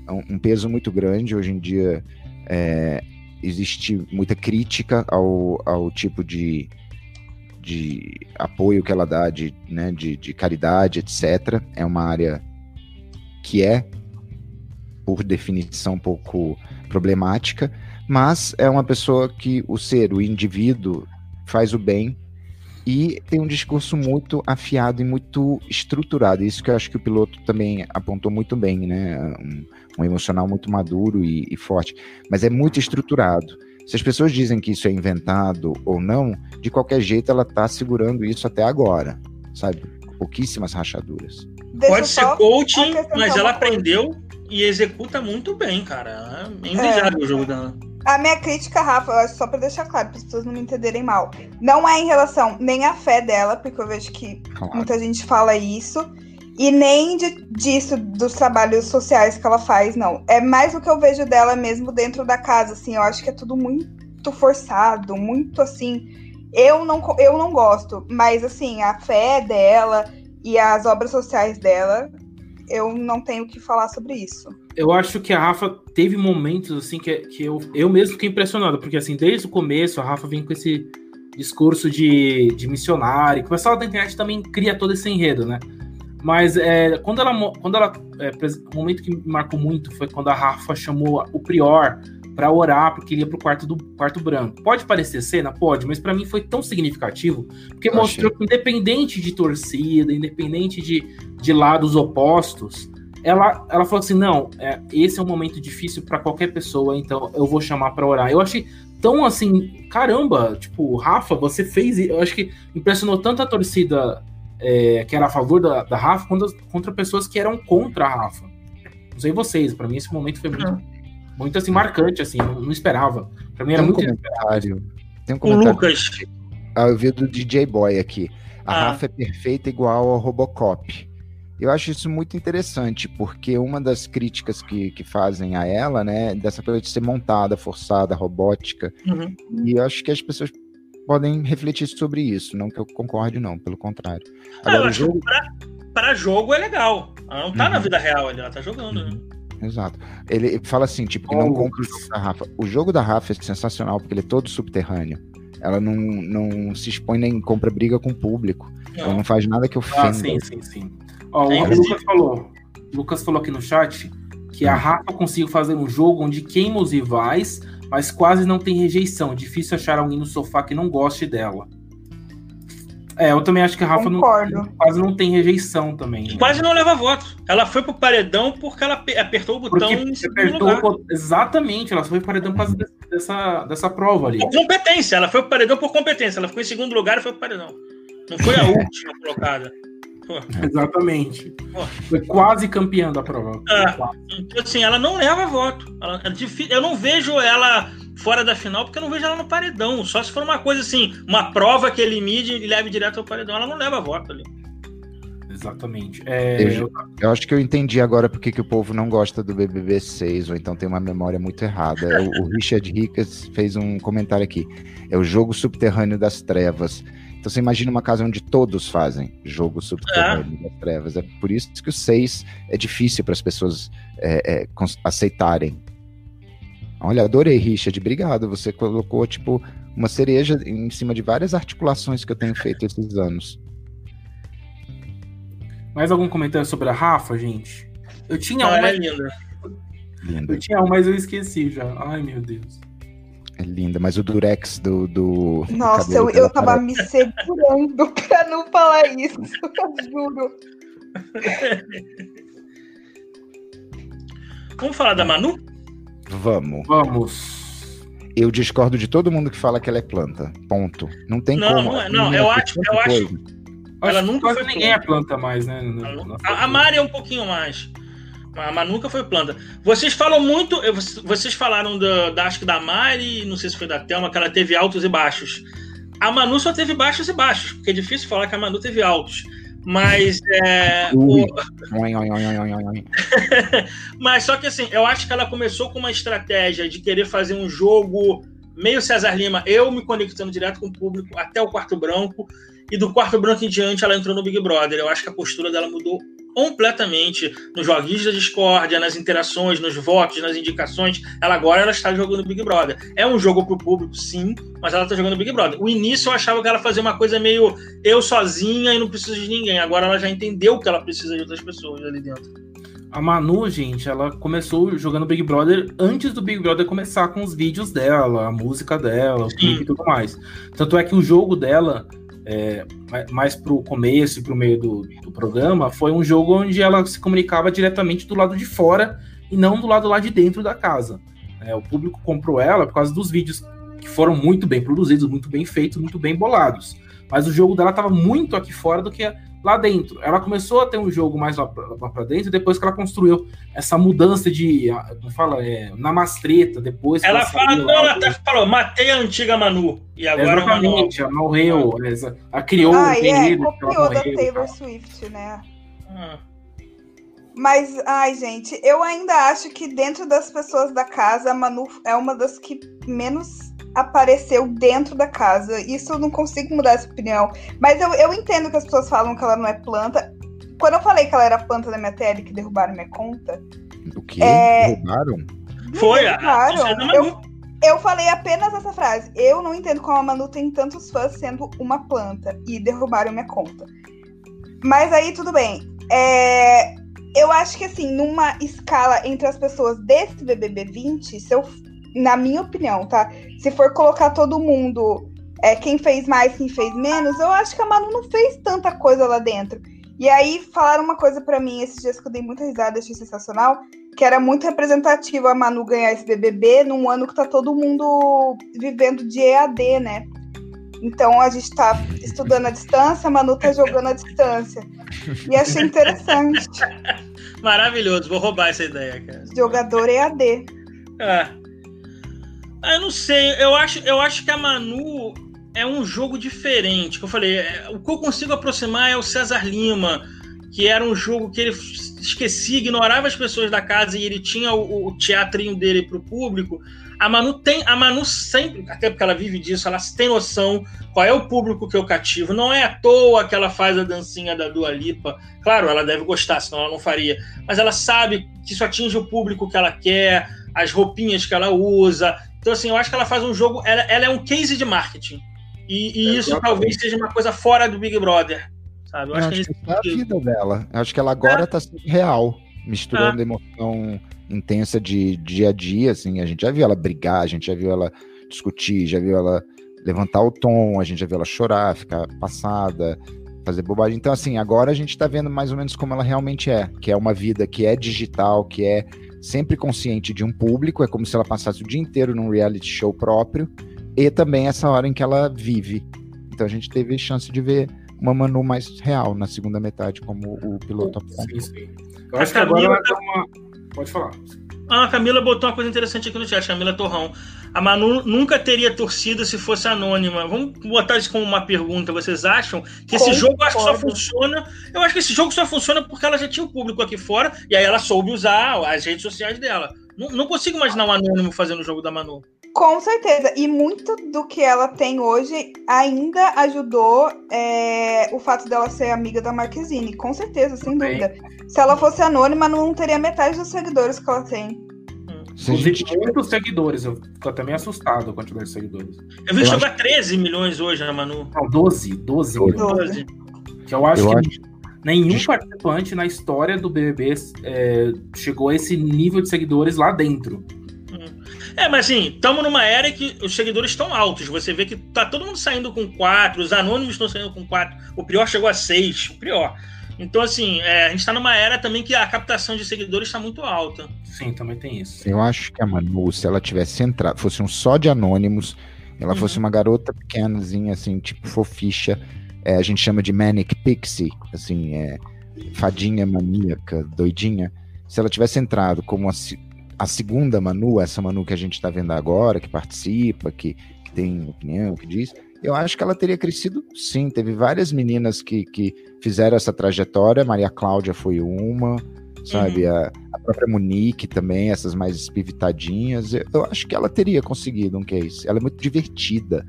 um, um peso muito grande. Hoje em dia é, existe muita crítica ao, ao tipo de de apoio que ela dá, de, né, de, de caridade, etc. É uma área que é, por definição, um pouco problemática, mas é uma pessoa que o ser, o indivíduo, faz o bem e tem um discurso muito afiado e muito estruturado. Isso que eu acho que o piloto também apontou muito bem, né? Um, um emocional muito maduro e, e forte, mas é muito estruturado. Se as pessoas dizem que isso é inventado ou não, de qualquer jeito ela está segurando isso até agora, sabe? Pouquíssimas rachaduras. Deixa Pode ser coaching, mas ela aprendeu e executa muito bem, cara. É invejável é. o jogo dela. A minha crítica, Rafa, só para deixar claro, para as pessoas não me entenderem mal, não é em relação nem à fé dela, porque eu vejo que claro. muita gente fala isso, e nem de, disso, dos trabalhos sociais que ela faz, não. É mais o que eu vejo dela mesmo dentro da casa, assim. Eu acho que é tudo muito forçado, muito assim. Eu não, eu não gosto, mas assim, a fé dela e as obras sociais dela, eu não tenho o que falar sobre isso. Eu acho que a Rafa teve momentos assim que, que eu, eu mesmo fiquei impressionado, porque assim, desde o começo a Rafa vem com esse discurso de, de missionário, que o pessoal da internet também cria todo esse enredo, né? Mas é, quando ela. Quando ela é, o momento que me marcou muito foi quando a Rafa chamou o Prior para orar, porque ele ia pro quarto do quarto branco. Pode parecer cena? Pode, mas para mim foi tão significativo, porque mostrou que, independente de torcida, independente de, de lados opostos, ela, ela falou assim: não, é, esse é um momento difícil para qualquer pessoa, então eu vou chamar para orar. Eu achei tão assim, caramba, tipo, Rafa, você fez. Eu acho que impressionou tanto a torcida é, que era a favor da, da Rafa contra, contra, pessoas que eram contra a Rafa. Não sei vocês, para mim esse momento foi muito, muito assim, marcante, assim, não, não esperava. Para mim era tem um muito comentário. Tem um comentário. O Lucas. Ah, eu vi do DJ Boy aqui. A ah. Rafa é perfeita igual ao Robocop. Eu acho isso muito interessante, porque uma das críticas que, que fazem a ela, né, dessa coisa de ser montada, forçada, robótica, uhum. e eu acho que as pessoas podem refletir sobre isso. Não que eu concorde, não, pelo contrário. Ah, Agora, o jogo... para jogo é legal. Ela não tá uhum. na vida real, ela tá jogando, né? uhum. Exato. Ele fala assim, tipo, que oh, não compra o jogo da Rafa. O jogo da Rafa é sensacional porque ele é todo subterrâneo. Ela não, não se expõe nem compra briga com o público. Não. Ela não faz nada que ofenda. Ah, sim, sim, sim. Ó, o Lucas falou. Lucas falou aqui no chat que a hum. Rafa conseguiu fazer um jogo onde queima os rivais mas quase não tem rejeição. Difícil achar alguém no sofá que não goste dela. É, eu também acho que a Rafa não, quase não tem rejeição também. Né? Quase não leva voto. Ela foi pro paredão porque ela apertou o botão porque apertou o... Exatamente, ela foi pro paredão por causa dessa, dessa prova ali. Por competência, ela foi pro paredão por competência. Ela ficou em segundo lugar e foi pro paredão. Não foi a última colocada. Pô. Exatamente. Pô. Foi quase campeã da prova. Ah, então, assim, ela não leva voto. Ela, é eu não vejo ela fora da final, porque eu não vejo ela no paredão. Só se for uma coisa assim, uma prova que elimine e leve direto ao paredão. Ela não leva voto ali. Exatamente. É... Eu, eu, acho que eu entendi agora porque que o povo não gosta do BBB 6, ou então tem uma memória muito errada. O, o Richard Ricas fez um comentário aqui. É o jogo subterrâneo das trevas. Então você imagina uma casa onde todos fazem jogo subterrâneo é. das trevas. É por isso que o 6 é difícil para as pessoas é, é, aceitarem. Olha, adorei, Richard. Obrigado. Você colocou, tipo, uma cereja em cima de várias articulações que eu tenho feito esses anos. Mais algum comentário sobre a Rafa, gente? Eu tinha ah, uma. É linda. linda. Eu tinha uma, mas eu esqueci já. Ai, meu Deus. É linda, mas o durex do. do Nossa, eu, eu tava me segurando pra não falar isso, juro. Vamos falar da Manu? Vamos. Vamos. Eu discordo de todo mundo que fala que ela é planta. Ponto. Não tem não, como. Não, é, não, eu acho, eu acho. Ela nunca foi ninguém é planta mais, né? A, a Mari é um pouquinho mais. A Manu nunca foi planta. Vocês falam muito. Vocês falaram da, da acho que da Mari, não sei se foi da Thelma, que ela teve altos e baixos. A Manu só teve baixos e baixos, porque é difícil falar que a Manu teve altos. Mas é. O... Mas só que assim, eu acho que ela começou com uma estratégia de querer fazer um jogo meio César Lima, eu me conectando direto com o público até o quarto branco, e do quarto branco em diante ela entrou no Big Brother. Eu acho que a postura dela mudou completamente nos joguinhos da discórdia, nas interações, nos votos, nas indicações. Ela agora ela está jogando Big Brother. É um jogo para o público, sim, mas ela está jogando Big Brother. O início eu achava que ela fazia uma coisa meio eu sozinha e não preciso de ninguém. Agora ela já entendeu que ela precisa de outras pessoas ali dentro. A Manu, gente, ela começou jogando Big Brother antes do Big Brother começar com os vídeos dela, a música dela, o clipe e tudo mais. Tanto é que o jogo dela é, mais para o começo e para o meio do, do, programa, foi um jogo onde ela se comunicava diretamente do lado de fora e não do lado lá de dentro da casa. É, o público comprou ela por causa dos vídeos que foram muito bem produzidos, muito bem feitos, muito bem bolados. Mas o jogo dela estava muito aqui fora do que lá dentro. Ela começou a ter um jogo mais lá para dentro depois que ela construiu essa mudança de, como fala, é, na mastreta, depois. Ela, ela fala, não, ela até falou, matei a antiga Manu. E agora Exatamente, ela morreu, ela ah. criou ah, um é, copiou da Taylor Swift, né? Ah. Mas, ai, gente, eu ainda acho que dentro das pessoas da casa, a Manu é uma das que menos apareceu dentro da casa. Isso eu não consigo mudar essa opinião. Mas eu, eu entendo que as pessoas falam que ela não é planta. Quando eu falei que ela era planta da minha tele, que derrubaram minha conta. O quê? É... Derrubaram? Foi, derrubaram. Eu, eu falei apenas essa frase. Eu não entendo como a Manu tem tantos fãs sendo uma planta. E derrubaram minha conta. Mas aí tudo bem. É, eu acho que assim, numa escala entre as pessoas desse BBB 20, se eu na minha opinião, tá? Se for colocar todo mundo, é, quem fez mais, quem fez menos, eu acho que a Manu não fez tanta coisa lá dentro. E aí falaram uma coisa para mim esses dias que eu dei muita risada, achei sensacional, que era muito representativo a Manu ganhar esse BBB num ano que tá todo mundo vivendo de EAD, né? Então a gente tá estudando à distância, a Manu tá jogando à distância. E achei interessante. Maravilhoso, vou roubar essa ideia, cara. Jogador EAD. Ah, ah, eu não sei, eu acho, eu acho que a Manu é um jogo diferente. Que eu falei, é, o que eu consigo aproximar é o César Lima, que era um jogo que ele esquecia, ignorava as pessoas da casa e ele tinha o, o teatrinho dele para o público. A Manu tem, a Manu sempre, até porque ela vive disso, ela tem noção qual é o público que eu cativo. Não é à toa que ela faz a dancinha da Dua Lipa. Claro, ela deve gostar, senão ela não faria. Mas ela sabe que isso atinge o público que ela quer, as roupinhas que ela usa. Então, assim, eu acho que ela faz um jogo. Ela, ela é um case de marketing. E, e é, isso talvez seja uma coisa fora do Big Brother. Sabe? Eu, eu acho, que, que é a vida dela. Eu acho que ela agora é. tá sendo real. misturando Ah. emoção intensa de dia a dia, assim, a gente já viu ela brigar, a gente já viu ela discutir, já viu ela levantar o tom, a gente já viu ela chorar, ficar passada, fazer bobagem. Então, assim, agora a gente tá vendo mais ou menos como ela realmente é, que é uma vida que é digital, que é sempre consciente de um público, é como se ela passasse o dia inteiro num reality show próprio, e também essa hora em que ela vive. Então a gente teve chance de ver uma Manu mais real na segunda metade, como o piloto apontou. Sim, sim. Eu acho que agora Camila ela dá uma. Pode falar. Ah, a Camila botou uma coisa interessante aqui no chat, Camila Torrão. A Manu nunca teria torcida se fosse anônima. Vamos botar isso como uma pergunta. Vocês acham que esse Concordo. jogo acho que só funciona? Eu acho que esse jogo só funciona porque ela já tinha o público aqui fora e aí ela soube usar as redes sociais dela. Não, não consigo imaginar um anônimo fazendo o jogo da Manu. Com certeza. E muito do que ela tem hoje ainda ajudou é, o fato dela ser amiga da Marquezine. Com certeza, sem Também. dúvida. Se ela fosse anônima, não teria metade dos seguidores que ela tem. Inclusive, gente muitos seguidores. Eu fico até meio assustado com a quantidade de seguidores. Eu vi Eu que chegou a 13 milhões hoje, a Manu. Não, 12, 12 Doze. milhões. 12. Que eu acho Eu que nenhum Desculpa. participante na história do BBB é, chegou a esse nível de seguidores lá dentro. É, mas assim, estamos numa era que os seguidores estão altos. Você vê que tá todo mundo saindo com quatro, os anônimos estão saindo com quatro. O Prior chegou a seis, o Prior. Então, assim, é, a gente está numa era também que a captação de seguidores está muito alta. Sim, também tem isso. Eu acho que a Manu, se ela tivesse entrado, fosse um só de anônimos, ela Uhum. fosse uma garota pequenazinha, assim, tipo foficha, é, a gente chama de Manic Pixie, assim, é, fadinha maníaca, doidinha. Se ela tivesse entrado como a, a segunda Manu, essa Manu que a gente tá vendo agora, que participa, que, que tem opinião, que diz, eu acho que ela teria crescido sim. Teve várias meninas que, que fizeram essa trajetória, Maria Cláudia foi uma, sabe? A, a própria Monique também, essas mais espivitadinhas. Eu, eu acho que ela teria conseguido um case. Ela é muito divertida.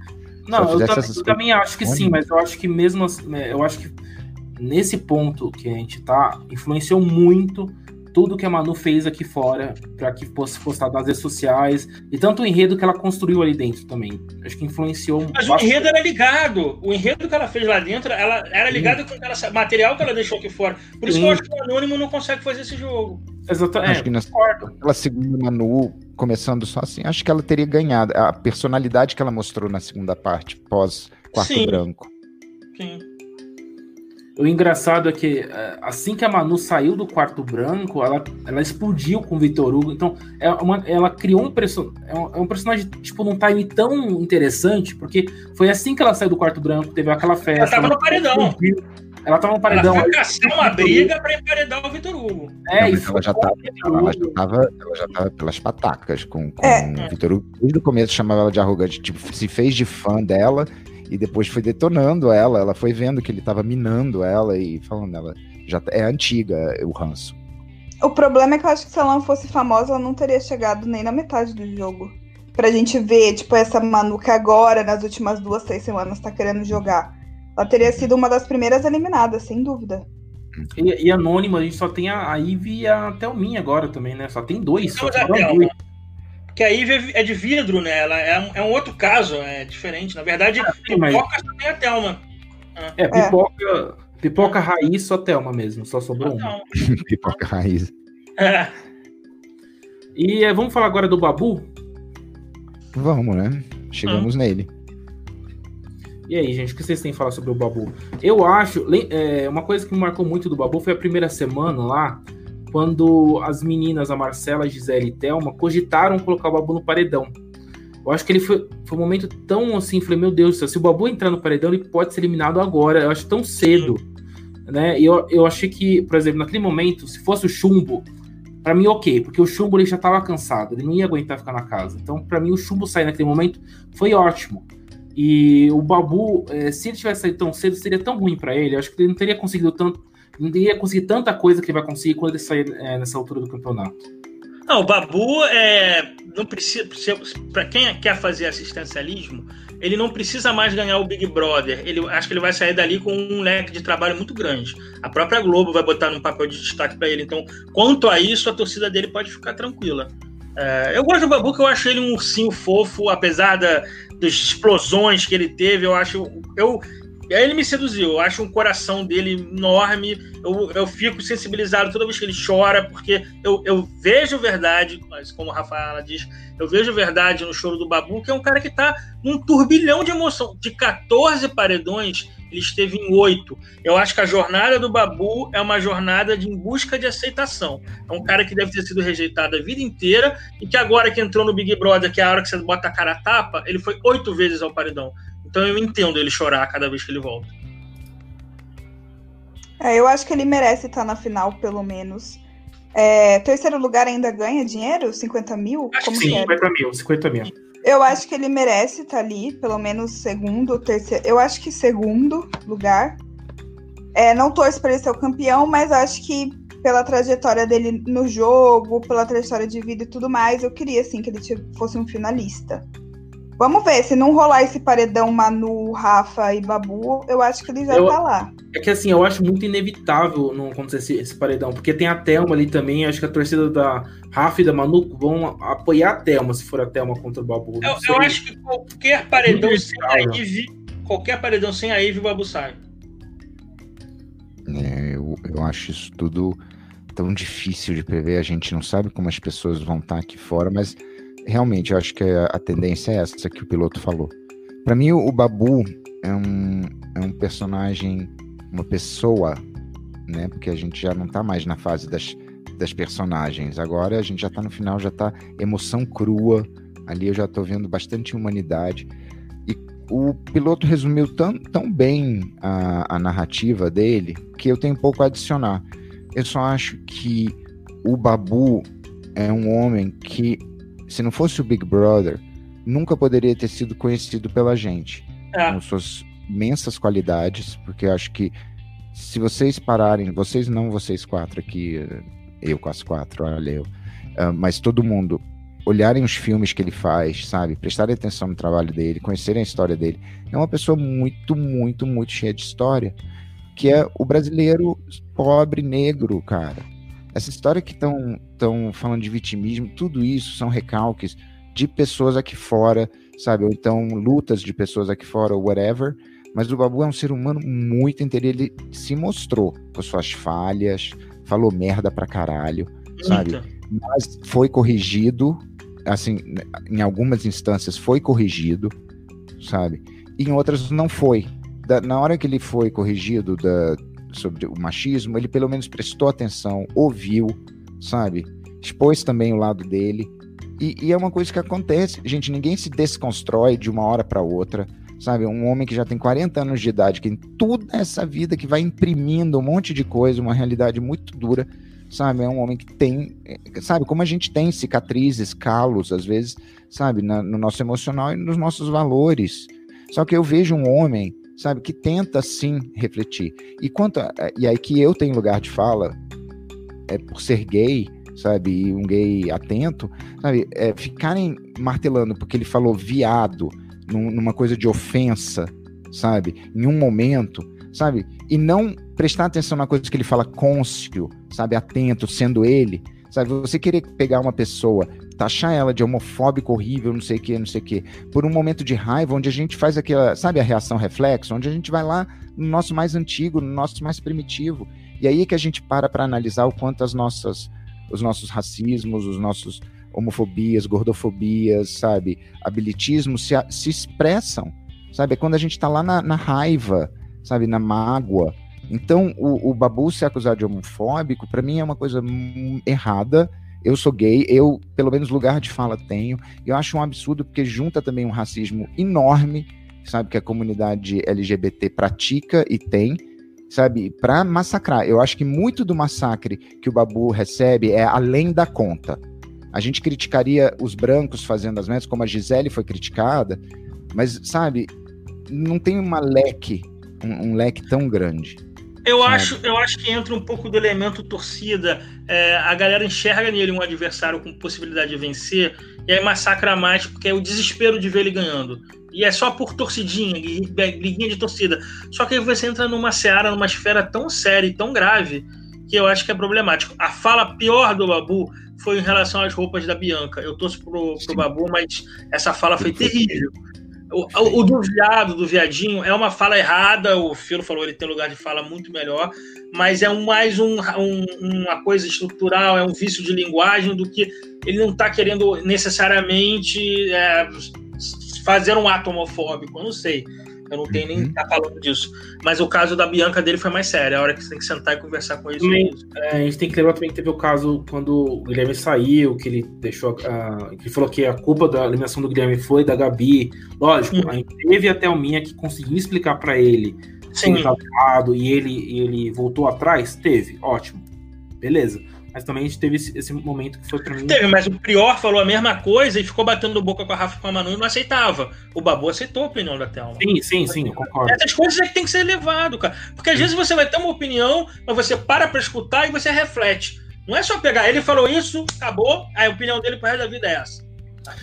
Não, eu, eu também acho que sim, mas eu acho que mesmo assim, eu acho que nesse ponto que a gente tá, influenciou muito tudo que a Manu fez aqui fora para que fosse postado nas redes sociais e tanto o enredo que ela construiu ali dentro também. Acho que influenciou Mas o bastante. enredo era ligado. O enredo que ela fez lá dentro, ela era ligado com o material que ela deixou aqui fora. Por isso Sim. que eu acho que o Anônimo não consegue fazer esse jogo. Exatamente. Acho que nessa concordo. aquela segunda Manu, começando só assim, acho que ela teria ganhado. A personalidade que ela mostrou na segunda parte, pós Quarto Sim. Branco. Sim. O engraçado é que é, assim que a Manu saiu do quarto branco, ela, ela explodiu com o Vitor Hugo. Então, é uma- ela criou um, perso é um, é um personagem tipo num time tão interessante, porque foi assim que ela saiu do quarto branco, teve aquela festa. Ela tava no paredão. explodiu. Ela tava no paredão. ela foi caçar uma briga pra emparedar o Vitor Hugo. É, Não, e mas ela já tava, ela já tava, ela já tava pelas patacas com, com É. o Vitor Hugo. Desde o começo chamava ela de arrogante, tipo, se fez de fã dela e depois foi detonando ela. Ela foi vendo que ele tava minando ela e falando, ela já é antiga o ranço. O problema é que eu acho que se ela não fosse famosa, ela não teria chegado nem na metade do jogo. Pra gente ver, tipo, essa Manu que agora, nas últimas duas, três semanas, tá querendo jogar. Ela teria sido uma das primeiras eliminadas, sem dúvida. E, e anônimo, a gente só tem a, a Ivy e a Thelminha agora também, né? Só tem dois. Só Thelma. dois. Porque a Ivy é de vidro, né? Ela é um, é um outro caso, é diferente. Na verdade, sim, mas- Pipoca só tem a Thelma. É, pipoca, pipoca raiz, só Thelma mesmo, só sobrou uma. Não. Pipoca raiz. É. E é, vamos falar agora do Babu? Vamos, né? Chegamos nele. E aí, gente, o que vocês têm a falar sobre o Babu? Eu acho, é, uma coisa que me marcou muito do Babu foi a primeira semana lá, quando as meninas, a Marcela, a Gisele e Thelma, cogitaram colocar o Babu no paredão. Eu acho que ele foi, foi um momento tão assim, falei, meu Deus se o Babu entrar no paredão, ele pode ser eliminado agora. Eu acho tão cedo, né? Eu, eu achei que, por exemplo, naquele momento, se fosse o Chumbo, pra mim, ok, porque o Chumbo ele já tava cansado, ele não ia aguentar ficar na casa. Então, pra mim, o Chumbo sair naquele momento foi ótimo. E o Babu, eh, se ele tivesse saído tão cedo, seria tão ruim pra ele. Eu acho que ele não teria conseguido tanto, não teria conseguido tanta coisa que vai conseguir quando ele sair eh, nessa altura do campeonato. Não, o Babu é, não precisa. Para quem quer fazer assistencialismo, ele não precisa mais ganhar o Big Brother. Ele acho que ele vai sair dali com um leque de trabalho muito grande. A própria Globo vai botar num papel de destaque para ele. Então, quanto a isso, a torcida dele pode ficar tranquila. É, eu gosto do Babu, que eu acho ele um ursinho fofo, apesar da, das explosões que ele teve. Eu acho. Eu, E aí ele me seduziu. Eu acho um coração dele enorme. Eu, eu fico sensibilizado toda vez que ele chora, porque eu, eu vejo verdade, mas como a Rafaela diz, eu vejo verdade no choro do Babu, que é um cara que tá num turbilhão de emoção. De 14 paredões, ele esteve em oito. Eu acho que a jornada do Babu é uma jornada de em busca de aceitação. É um cara que deve ter sido rejeitado a vida inteira e que agora que entrou no Big Brother, que é a hora que você bota a cara a tapa, ele foi oito vezes ao paredão. Então eu entendo ele chorar cada vez que ele volta. É, eu acho que ele merece estar na final, pelo menos. É, terceiro lugar ainda ganha dinheiro? 50 mil? Acho Como que sim, 50 mil, 50 mil. Eu acho que ele merece estar ali, pelo menos segundo, terceiro. Eu acho que segundo lugar. É, não torço para ele ser o campeão, mas acho que pela trajetória dele no jogo, pela trajetória de vida e tudo mais, eu queria assim que ele fosse um finalista. Vamos ver, se não rolar esse paredão Manu, Rafa e Babu, eu acho que ele já eu, tá lá. É que assim, eu acho muito inevitável não acontecer esse, esse, paredão, porque tem a Thelma ali também, acho que a torcida da Rafa e da Manu vão apoiar a Thelma, se for a Thelma contra o Babu. Eu, eu, acho que qualquer paredão sem a Ivy, qualquer paredão sem a Ivy, o Babu sai. É, eu, eu acho isso tudo tão difícil de prever, a gente não sabe como as pessoas vão estar aqui fora, mas realmente, eu acho que a, tendência é essa que o piloto falou. Para mim, o, o Babu é um, é um personagem, uma pessoa, né? Porque a gente já não tá mais na fase das, das personagens. Agora a gente já tá no final, já tá emoção crua. Ali eu já tô vendo bastante humanidade. E o piloto resumiu tão, tão bem a, a narrativa dele que eu tenho pouco a adicionar. Eu só acho que o Babu é um homem que se não fosse o Big Brother, nunca poderia ter sido conhecido pela gente. É. Com suas imensas qualidades, porque eu acho que se vocês pararem, vocês não vocês quatro aqui, eu com as quatro, olha eu, uh, mas todo mundo, olharem os filmes que ele faz, sabe? Prestarem atenção no trabalho dele, conhecerem a história dele. É uma pessoa muito, muito, muito cheia de história, que é o brasileiro pobre, negro, cara essa história que estão falando de vitimismo, tudo isso são recalques de pessoas aqui fora, sabe? Ou então lutas de pessoas aqui fora, ou whatever. Mas o Babu é um ser humano muito inteligente. Ele se mostrou com suas falhas, falou merda pra caralho, sabe? Mas foi corrigido, assim, em algumas instâncias foi corrigido, sabe? E em outras não foi. Da, na hora que ele foi corrigido da, sobre o machismo, ele pelo menos prestou atenção, ouviu, sabe? Expôs também o lado dele. E, e é uma coisa que acontece. Gente, ninguém se desconstrói de uma hora para outra. Sabe, um homem que já tem 40 anos de idade, que tem toda essa vida que vai imprimindo um monte de coisa, uma realidade muito dura, sabe? É um homem que tem, sabe, como a gente tem cicatrizes, calos, às vezes, sabe, na, no nosso emocional e nos nossos valores. Só que eu vejo um homem sabe, que tenta sim refletir. E quanto a, e aí que eu tenho lugar de fala é por ser gay, sabe, e um gay atento, sabe, é, ficarem martelando porque ele falou viado num, numa coisa de ofensa, sabe, em um momento, sabe, e não prestar atenção na coisa que ele fala cônscio, sabe, atento, sendo ele, sabe, você querer pegar uma pessoa taxar ela de homofóbico horrível, não sei o que, não sei o que, por um momento de raiva, onde a gente faz aquela, sabe, a reação reflexo, onde a gente vai lá no nosso mais antigo, no nosso mais primitivo. E aí que a gente para para analisar o quanto as nossas, os nossos racismos, os nossos homofobias, gordofobias, sabe, habilitismos se, se expressam, sabe? É quando a gente está lá na, na, raiva, sabe, na mágoa. Então, o, o Babu ser acusado de homofóbico, para mim é uma coisa errada, eu sou gay, eu, pelo menos, lugar de fala tenho. Eu acho um absurdo porque junta também um racismo enorme, sabe, que a comunidade LGBT pratica e tem, sabe, para massacrar. Eu acho que muito do massacre que o Babu recebe é além da conta. A gente criticaria os brancos fazendo as metas, como a Gisele foi criticada, mas, sabe, não tem uma leque, um, um leque tão grande. Eu acho, eu acho que entra um pouco do elemento torcida. É, a galera enxerga nele um adversário com possibilidade de vencer e aí massacra mais porque é o desespero de ver ele ganhando. E é só por torcidinha, briguinha de torcida. Só que aí você entra numa seara, numa esfera tão séria e tão grave que eu acho que é problemático. A fala pior do Babu foi em relação às roupas da Bianca. Eu torço pro, pro Babu, mas essa fala foi terrível. O, o, o, do viado, do viadinho, é uma fala errada. O Filo falou ele tem lugar de fala muito melhor, mas é um, mais um, um, uma coisa estrutural, é um vício de linguagem do que ele não está querendo necessariamente é, fazer um ato homofóbico. Eu não sei. Eu não tenho nem que uhum. estar tá falando disso. Mas o caso da Bianca dele foi mais sério. É a hora que você tem que sentar e conversar com ele. Também, é, a gente tem que lembrar também que teve o caso quando o Guilherme saiu, que ele deixou. Uh, que falou que a culpa da eliminação do Guilherme foi da Gabi. Lógico, uhum. a gente teve a Thelminha que conseguiu explicar para ele Sim. que errado e ele, e ele voltou atrás. Teve, ótimo. Beleza. Mas também a gente teve esse, esse momento que foi pra mim. Teve, mas o Prior falou a mesma coisa e ficou batendo boca com a Rafa e com a Manu e não aceitava. O Babu aceitou a opinião da Thelma. Sim, sim, sim, eu concordo. Essas coisas é que tem que ser levado, cara. Porque às sim. vezes você vai ter uma opinião, mas você para pra escutar e você reflete. Não é só pegar, ele falou isso, acabou, a opinião dele pro resto da vida é essa.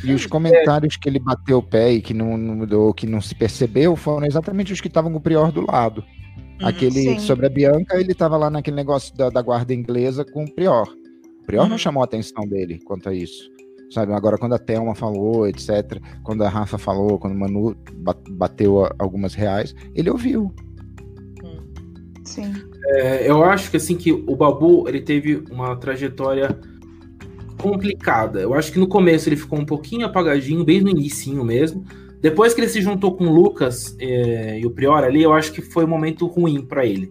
E os comentários que ele bateu o pé e que não, não mudou, que não se percebeu, foram exatamente os que estavam com o Prior do lado. Uhum, Aquele sim. sobre a Bianca, ele estava lá naquele negócio da, da, guarda inglesa com o Prior. O Prior uhum. não chamou a atenção dele quanto a isso. Sabe, agora quando a Thelma falou, etc., quando a Rafa falou, quando o Manu bateu algumas reais, ele ouviu. Sim. É, eu acho que assim que o Babu ele teve uma trajetória complicada. Eu acho que no começo ele ficou um pouquinho apagadinho, bem no início mesmo. Depois que ele se juntou com o Lucas é, e o Prior ali, eu acho que foi um momento ruim para ele.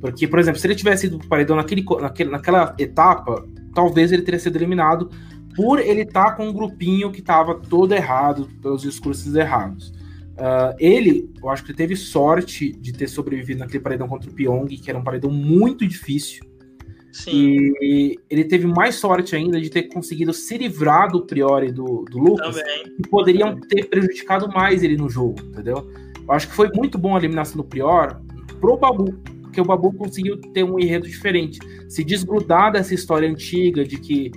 Porque, por exemplo, se ele tivesse ido pro paredão naquele, naquele, naquela etapa, talvez ele teria sido eliminado por ele estar tá com um grupinho que estava todo errado, pelos discursos errados. Uh, ele, eu acho que ele teve sorte de ter sobrevivido naquele paredão contra o Pyong, que era um paredão muito difícil. Sim. E ele teve mais sorte ainda de ter conseguido se livrar do Priori do, do Lucas, Também. que poderiam ter prejudicado mais ele no jogo, entendeu? Eu acho que foi muito bom a eliminação do Prior pro Babu, porque o Babu conseguiu ter um enredo diferente, se desgrudar dessa história antiga de que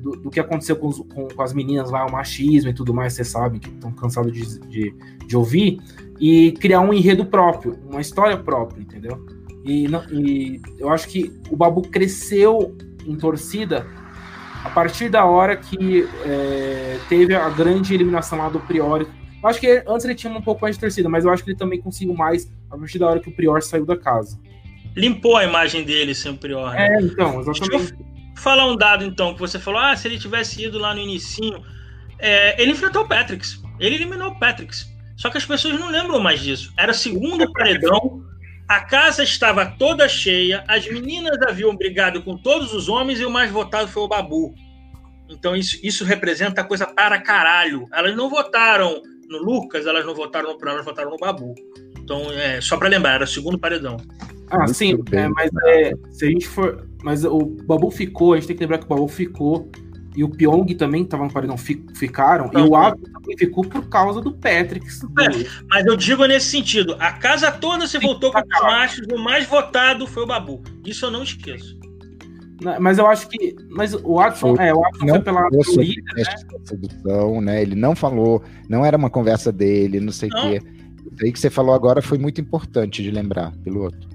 do, do que aconteceu com, com, com, as meninas lá, o machismo e tudo mais, você sabe que estão cansados de, de, de ouvir, e criar um enredo próprio, uma história própria, entendeu? E, e eu acho que o Babu cresceu em torcida a partir da hora que é, teve a grande eliminação lá do Priori. Eu acho que antes ele tinha um pouco mais de torcida, mas eu acho que ele também conseguiu mais a partir da hora que o Prior saiu da casa. Limpou a imagem dele sem o Prior. Né? É, então, exatamente. Deixa eu falar um dado, então, que você falou, ah, se ele tivesse ido lá no inicinho, é, ele enfrentou o Patricks. Ele eliminou o Patricks. Só que as pessoas não lembram mais disso. Era segundo paredão, a casa estava toda cheia, as meninas haviam brigado com todos os homens e o mais votado foi o Babu. Então isso, isso representa coisa para caralho. Elas não votaram no Lucas, elas não votaram no Prado, elas votaram no Babu. Então, é, só para lembrar, era o segundo paredão. Ah, Muito sim, é, mas é, se a gente for. Mas o Babu ficou, a gente tem que lembrar que o Babu ficou e o Pyong também estava no paredão, ficaram, e o Ávila também ficou por causa do Patrick. É, mas eu digo nesse sentido, a casa toda se voltou com os machos, o mais votado foi o Babu. Isso eu não esqueço. Mas eu acho que. Mas o Watson, é, o Watson foi pela líder, né? Sedução, né? Ele não falou, não era uma conversa dele, não sei o quê. Isso aí que você falou agora foi muito importante de lembrar, piloto.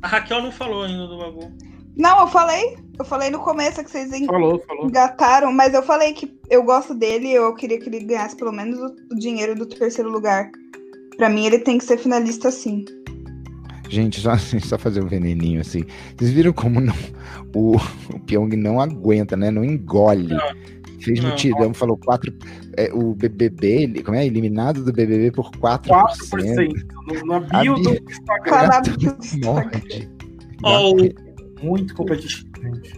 A Raquel não falou ainda do Babu. Não, eu falei. Eu falei no começo que vocês falou, falou. engataram, mas eu falei que eu gosto dele eu queria que ele ganhasse pelo menos o, dinheiro do terceiro lugar. Para mim, ele tem que ser finalista sim. Gente, só, só fazer um veneninho assim. Vocês viram como não, o, o Pyong não aguenta, né? Não engole. Não. Fez multidão, falou quatro. É, o BBB, como é? Eliminado do BBB por 4%. 4%. No, na bio do Instagram. Morde. Oh, muito competitivo.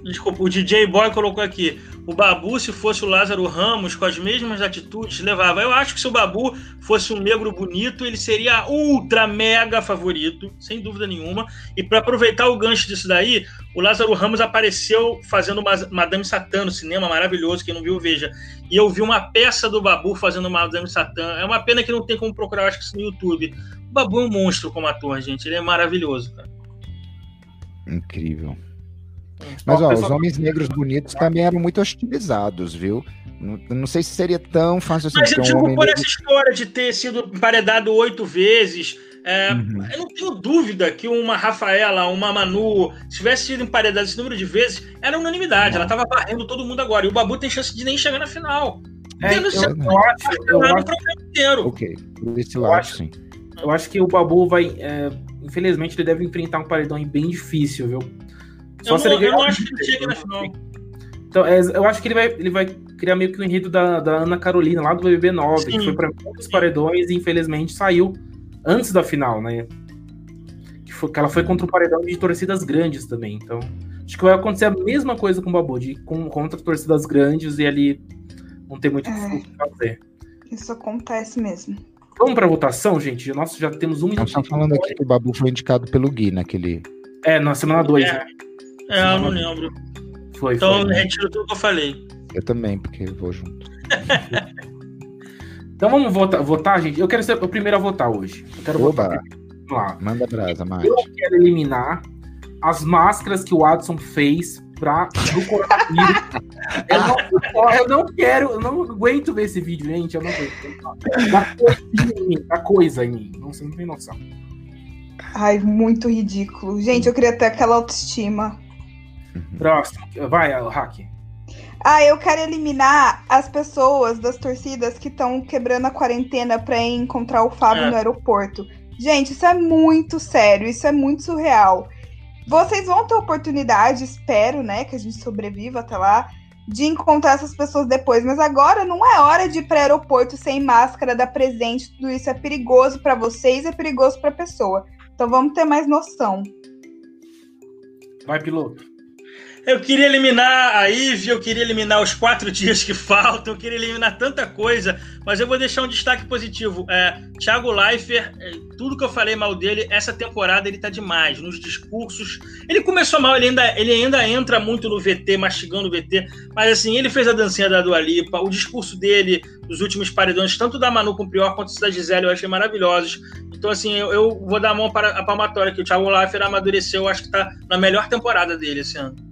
Desculpa, o DJ Boy colocou aqui. O Babu, se fosse o Lázaro Ramos, com as mesmas atitudes, levava. Eu acho que se o Babu fosse um negro bonito, ele seria ultra mega favorito, sem dúvida nenhuma. E para aproveitar o gancho disso daí, o Lázaro Ramos apareceu fazendo Madame Satã no cinema, maravilhoso. Quem não viu, veja. E eu vi uma peça do Babu fazendo Madame Satã. É uma pena que não tem como procurar, acho que isso no YouTube. O Babu é um monstro como ator, gente. Ele é maravilhoso, cara. Incrível. Mas ó, os homens negros bonitos também eram muito hostilizados, viu? Não, não sei se seria tão fácil assim. Mas eu digo um por negro... essa história de ter sido emparedado oito vezes. É, uhum. Eu não tenho dúvida que uma Rafaela, uma Manu, se tivesse sido emparedada esse número de vezes, era unanimidade. Ela estava varrendo todo mundo agora. E o Babu tem chance de nem chegar na final. É, eu, eu, eu, acho, eu acho, inteiro. Ok, por esse Eu lado, acho- sim. Eu acho que o Babu vai. é, infelizmente, ele deve enfrentar um paredão aí bem difícil, viu? Eu não, se ele eu não acho que ele chegue na né? final. Então, é, eu acho que ele vai, ele vai criar meio que o enredo da, da Ana Carolina, lá do BBB 9, que foi para muitos paredões e infelizmente saiu antes da final, né? Que, foi, que ela foi contra o paredão de torcidas grandes também. Então, acho que vai acontecer a mesma coisa com o Babu, de ir com, contra torcidas grandes e ali não ter muito o É. que fazer. Isso acontece mesmo. Vamos para votação, gente? Nós já temos um minuto. só falando aqui que o Babu foi indicado pelo Gui naquele. É, na semana 2. É. É, eu não lembro. Foi, Então, foi. retiro tudo que eu falei. Eu também, porque eu vou junto. Então vamos votar, votar, gente. Eu quero ser o primeiro a votar hoje. Eu quero Oba. votar. Vamos lá. Manda brasa, Mate. Eu quero eliminar as máscaras que o Adson fez pra, do coronavírus. eu, não, eu não quero, eu não aguento ver esse vídeo, gente. Eu não aguento. Da coisa em mim, coisa em mim. Não, você não tem noção. Ai, muito ridículo. Gente, eu queria ter aquela autoestima. Próximo. Vai, Hack. Ah, eu quero eliminar as pessoas das torcidas que estão quebrando a quarentena pra ir encontrar o Fábio É. no aeroporto. Gente, isso é muito sério, isso é muito surreal. Vocês vão ter oportunidade, espero, né, que a gente sobreviva até lá, de encontrar essas pessoas depois. Mas agora não é hora de ir para aeroporto sem máscara, dar presente, tudo isso é perigoso pra vocês, é perigoso pra pessoa. Então vamos ter mais noção. Vai, piloto. Eu queria eliminar a Ivy, eu queria eliminar os quatro dias que faltam, eu queria eliminar tanta coisa, mas eu vou deixar um destaque positivo. É, Thiago Leifert, é, tudo que eu falei mal dele, essa temporada ele tá demais, nos discursos. Ele começou mal, ele ainda, ele ainda entra muito no VT, mastigando o VT, mas assim, ele fez a dancinha da Dua Lipa, o discurso dele, dos últimos paredões, tanto da Manu com o Prior quanto da Gisele, eu achei maravilhosos. Então, assim, eu, eu vou dar a mão para a palmatória, que o Thiago Leifert amadureceu, eu acho que tá na melhor temporada dele esse ano.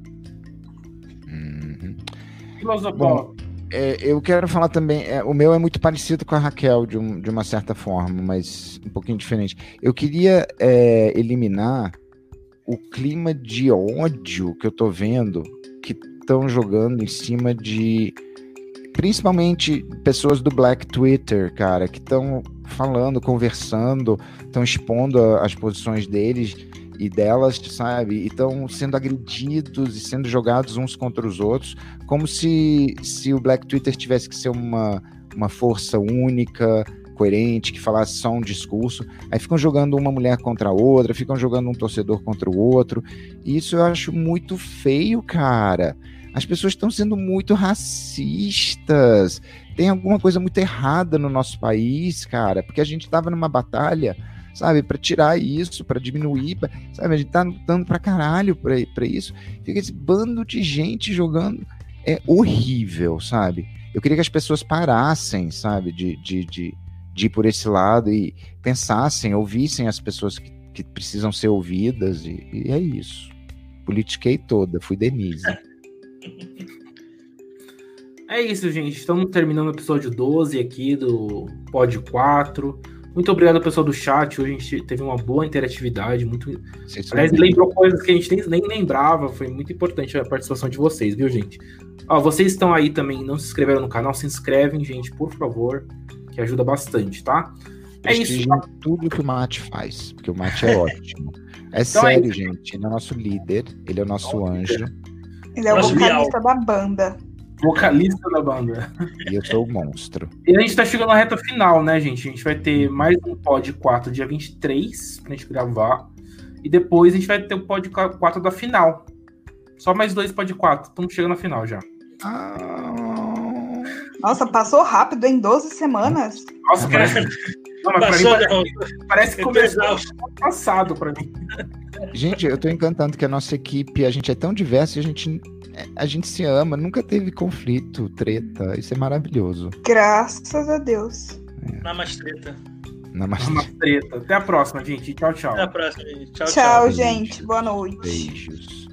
Filosofal. É, eu quero falar também, é, o meu é muito parecido com a Raquel de, um- de uma certa forma, mas um pouquinho diferente. Eu queria é, eliminar o clima de ódio que eu tô vendo que estão jogando em cima de principalmente pessoas do Black Twitter, cara, que estão falando, conversando, estão expondo as posições deles e delas, sabe? E estão sendo agredidos e sendo jogados uns contra os outros, como se, se o Black Twitter tivesse que ser uma, uma força única, coerente, que falasse só um discurso. Aí ficam jogando uma mulher contra a outra, ficam jogando um torcedor contra o outro. E isso eu acho muito feio, cara. As pessoas estão sendo muito racistas. Tem alguma coisa muito errada no nosso país, cara, porque a gente estava numa batalha, sabe, para tirar isso, para diminuir, pra- sabe, a gente tá lutando pra caralho pra, pra isso. Fica esse bando de gente jogando. É horrível, sabe? Eu queria que as pessoas parassem, sabe, de, de, de, de ir por esse lado e pensassem, ouvissem as pessoas que, que precisam ser ouvidas, e, e é isso. Politiquei toda, fui Denise. É isso, gente. Estamos terminando o episódio 12 aqui do Pod 4. Muito obrigado, pessoal do chat. Hoje a gente teve uma boa interatividade. Muito... Aliás, lembrou coisas que a gente nem, nem lembrava. Foi muito importante a participação de vocês, viu, gente? Ó, vocês estão aí também, não se inscreveram no canal, se inscrevem, gente, por favor, que ajuda bastante, tá? É isso. prestigiem tudo que o Mate faz, porque o Mate é ótimo. É Então é sério, isso. gente. Ele é o nosso líder, ele é o nosso anjo, Ele é o vocalista da banda. Vocalista da banda. e eu sou o monstro. E a gente tá chegando na reta final, né, gente? A gente vai ter mais um Pod 4 dia 23 pra gente gravar. E depois a gente vai ter o Pod 4 da final. Só mais dois Pod 4. Estamos chegando na final já. Ah, Nossa, passou rápido em 12 semanas. Nossa, parece, não, mim parece, parece que começou ano passado pra mim. gente, eu tô encantando que a nossa equipe, a gente é tão diversa e a gente, a gente se ama, nunca teve conflito, treta. Isso é maravilhoso. Graças a Deus. Namastreta. Namastê. Uma treta. Até a próxima, gente. Tchau, tchau. Até a próxima, gente. Tchau, Tchau, tchau. gente. Boa noite. Beijos.